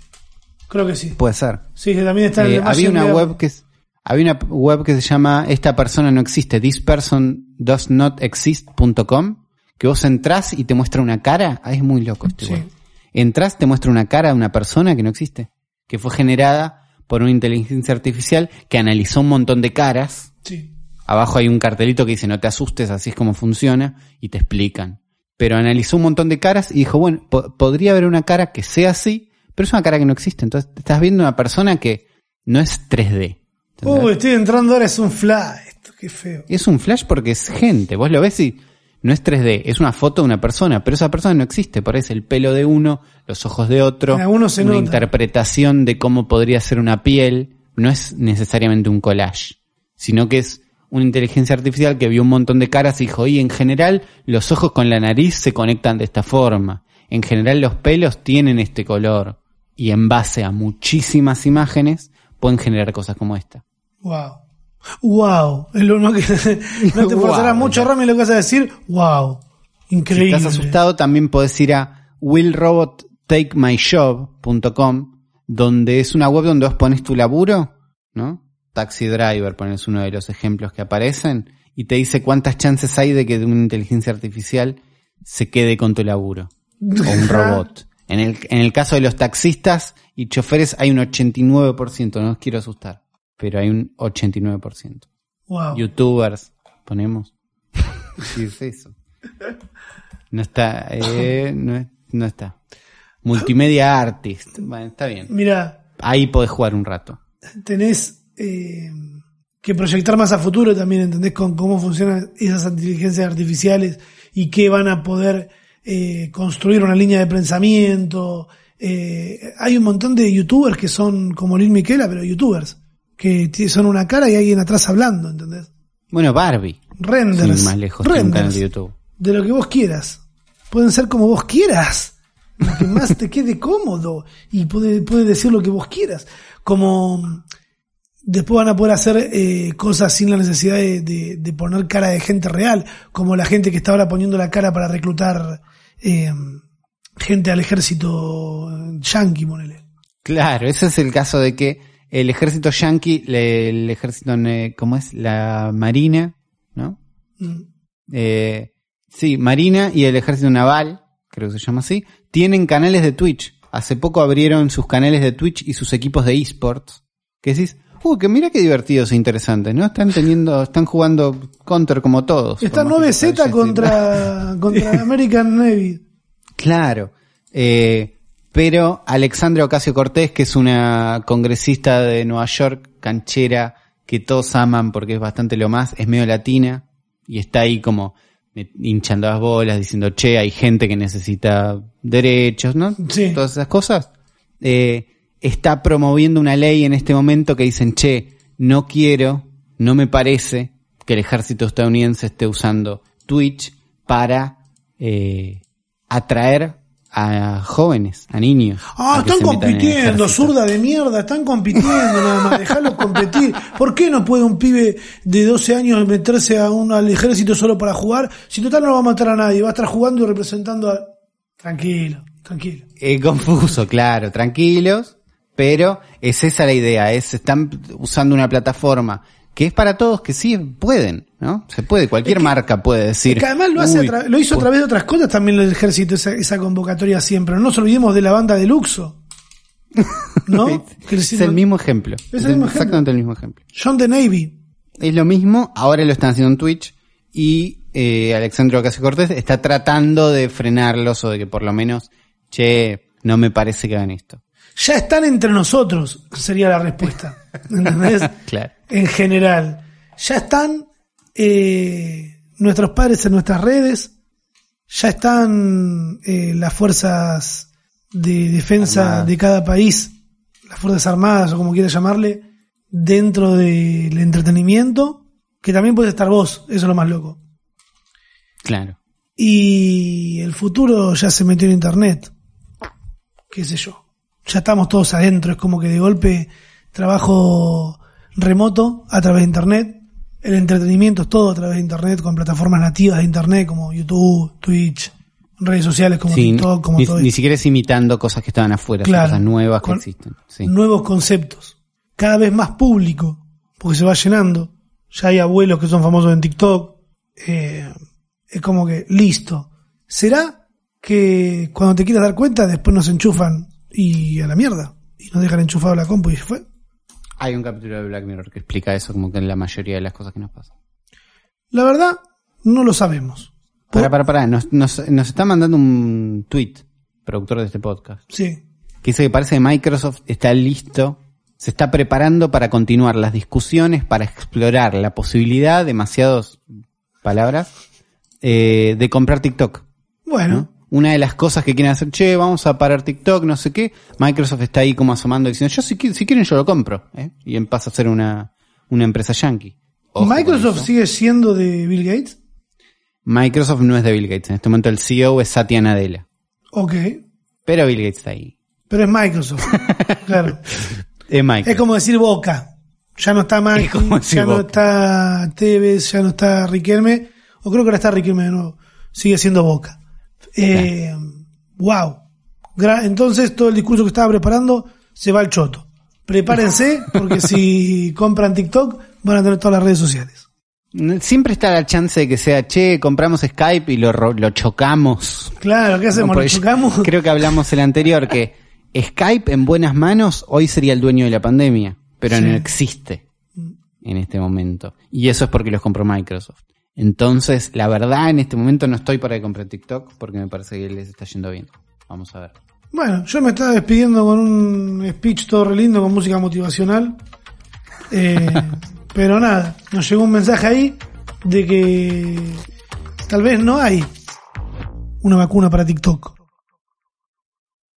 Creo que sí. Puede ser. Sí, que también está en el Eh, Machine había una web que es- había una web que se llama esta persona no existe, this person does not exist.com, que vos entrás y te muestra una cara, ah, es muy loco este Sí. web. Entrás, te muestra una cara de una persona que no existe, que fue generada por una inteligencia artificial que analizó un montón de caras. Sí. Abajo hay un cartelito que dice no te asustes, así es como funciona, y te explican. Pero analizó un montón de caras y dijo, bueno, po- podría haber una cara que sea así, pero es una cara que no existe. Entonces estás viendo una persona que no es 3D. ¿entendés? Uy, estoy entrando ahora, es un flash. Esto, qué feo. Es un flash porque es gente. Vos lo ves y no es 3D, es una foto de una persona, pero esa persona no existe. Parece el pelo de uno, los ojos de otro, algunos se una nota. interpretación de cómo podría ser una piel. No es necesariamente un collage, sino que es una inteligencia artificial que vio un montón de caras y dijo, y en general los ojos con la nariz se conectan de esta forma. En general los pelos tienen este color. Y en base a muchísimas imágenes pueden generar cosas como esta. Wow. Wow. Es lo más que no te forzarás Wow, mucho. Rami, lo que vas a decir. Wow. Si Increíble. estás asustado, también puedes ir a willrobottakemyjob.com, donde es una web donde vos pones tu laburo, ¿no? Taxi driver, pones uno de los ejemplos que aparecen, y te dice cuántas chances hay de que una inteligencia artificial se quede con tu laburo. O un robot. En el, en el caso de los taxistas y choferes hay un 89%, no os quiero asustar, pero hay un 89%. Wow. Youtubers, ponemos. ¿Qué es eso? No está, eh, no, no está. Multimedia Artist. Bueno, está bien. Mira, Ahí podés jugar un rato. tenés eh, que proyectar más a futuro también, ¿entendés? Con cómo funcionan esas inteligencias artificiales y qué van a poder eh, construir una línea de pensamiento. Eh, hay un montón de youtubers que son como Lil Miquela, pero youtubers, que son una cara y alguien atrás hablando, ¿entendés? Bueno, Barbie. Renders. Sin más lejos, tiene un canal renders de YouTube. de lo que vos quieras. Pueden ser como vos quieras. Lo que más te quede cómodo. Y puede, puede decir lo que vos quieras. Como después van a poder hacer eh, cosas sin la necesidad de, de- de poner cara de gente real. Como la gente que está ahora poniendo la cara para reclutar eh, gente al ejército yankee, ponele. Claro, ese es el caso de que el ejército yanqui, el ejército, ¿cómo es? La marina, ¿no? Mm. Eh, sí, Marina y el Ejército Naval, creo que se llama así, tienen canales de Twitch. Hace poco abrieron sus canales de Twitch y sus equipos de esports. Que decís, uh, que mira qué divertidos e interesantes, ¿no? Están teniendo, están jugando Counter como todos. Está por más que 9Z se parece- contra, contra American Navy. Claro. Eh, pero Alexandra Ocasio Cortés, que es una congresista de Nueva York, canchera, que todos aman porque es bastante lo más, es medio latina, y está ahí como hinchando las bolas, diciendo, che, hay gente que necesita derechos, ¿no? Sí. Todas esas cosas. Eh, está promoviendo una ley en este momento que dicen, che, no quiero, no me parece que el ejército estadounidense esté usando Twitch para eh, atraer a jóvenes, a niños. Ah, a están compitiendo, zurda de mierda, están compitiendo nada más, dejarlos competir. ¿Por qué no puede un pibe de 12 años meterse a un, al ejército solo para jugar? Si total no va a matar a nadie, va a estar jugando y representando a... Tranquilo, tranquilo. Eh, confuso, claro, tranquilos, pero es esa la idea, es están usando una plataforma que es para todos que sí pueden, ¿no? Se puede, cualquier Es que- marca puede decir. Que además lo, hace "Uy, lo hizo a través de otras cosas también el ejército, esa, esa convocatoria siempre. No nos olvidemos de la banda de Luxo. ¿No? Es el mismo ejemplo. Es mismo exactamente el mismo ejemplo. John the Navy. Es lo mismo, ahora lo están haciendo en Twitch y eh, Alexandro Ocasio Cortés está tratando de frenarlos o de que por lo menos, che, no me parece que hagan esto. Ya están entre nosotros, sería la respuesta. ¿Entendés? Claro. en general. Ya están eh, nuestros padres en nuestras redes, ya están eh, las fuerzas de defensa de cada país, las fuerzas armadas o como quieras llamarle, dentro del entretenimiento, que también puede estar vos, eso es lo más loco. Claro. Y el futuro ya se metió en internet. Qué sé yo. Ya estamos todos adentro. Es como que de golpe trabajo remoto a través de internet. El entretenimiento es todo a través de internet con plataformas nativas de internet como YouTube, Twitch, redes sociales como Sí, TikTok, como ni, todo ni esto. siquiera es imitando cosas que estaban afuera, Claro. cosas nuevas que existen. Sí. Nuevos conceptos. Cada vez más público. Porque se va llenando. Ya hay abuelos que son famosos en TikTok. Eh, es como que, listo. ¿Será que cuando te quieras dar cuenta después nos enchufan y a la mierda? Y nos dejan enchufado la compu y se fue. Hay un capítulo de Black Mirror que explica eso como que en la mayoría de las cosas que nos pasan. La verdad, no lo sabemos. Para, para, para. Nos, nos, nos está mandando un tweet, productor de este podcast, Sí. que dice que parece que Microsoft está listo, se está preparando para continuar las discusiones, para explorar la posibilidad, demasiadas palabras, eh, de comprar TikTok. Bueno, ¿no? Una de las cosas que quieren hacer, che, vamos a parar TikTok, no sé qué, Microsoft está ahí como asomando diciendo, yo si, si quieren yo lo compro, ¿eh? y pasa a ser una, una empresa yankee. Ojo ¿Microsoft sigue siendo de Bill Gates? Microsoft no es de Bill Gates. En este momento el CEO es Satya Nadella. Ok. Pero Bill Gates está ahí. Pero es Microsoft. claro. Es Microsoft. Es como decir Boca. Ya no está Es decir ya no está Tevez, ya no está Riquelme. O creo que ahora está Riquelme de nuevo. Sigue siendo Boca. Eh, Wow. Gra- Entonces todo el discurso que estaba preparando se va al choto. Prepárense porque si compran TikTok van a tener todas las redes sociales. Siempre está la chance de que sea, che, compramos Skype y lo, chocamos. Claro, ¿qué hacemos? ¿Lo chocamos? Creo que hablamos el anterior, que Skype en buenas manos hoy sería el dueño de la pandemia, pero Sí. no existe en este momento. Y eso es porque los compró Microsoft. Entonces, la verdad, en este momento no estoy para que compre TikTok porque me parece que les está yendo bien. Vamos a ver. Bueno, yo me estaba despidiendo con un speech todo re lindo con música motivacional. Eh, pero nada, nos llegó un mensaje ahí de que tal vez no hay una vacuna para TikTok.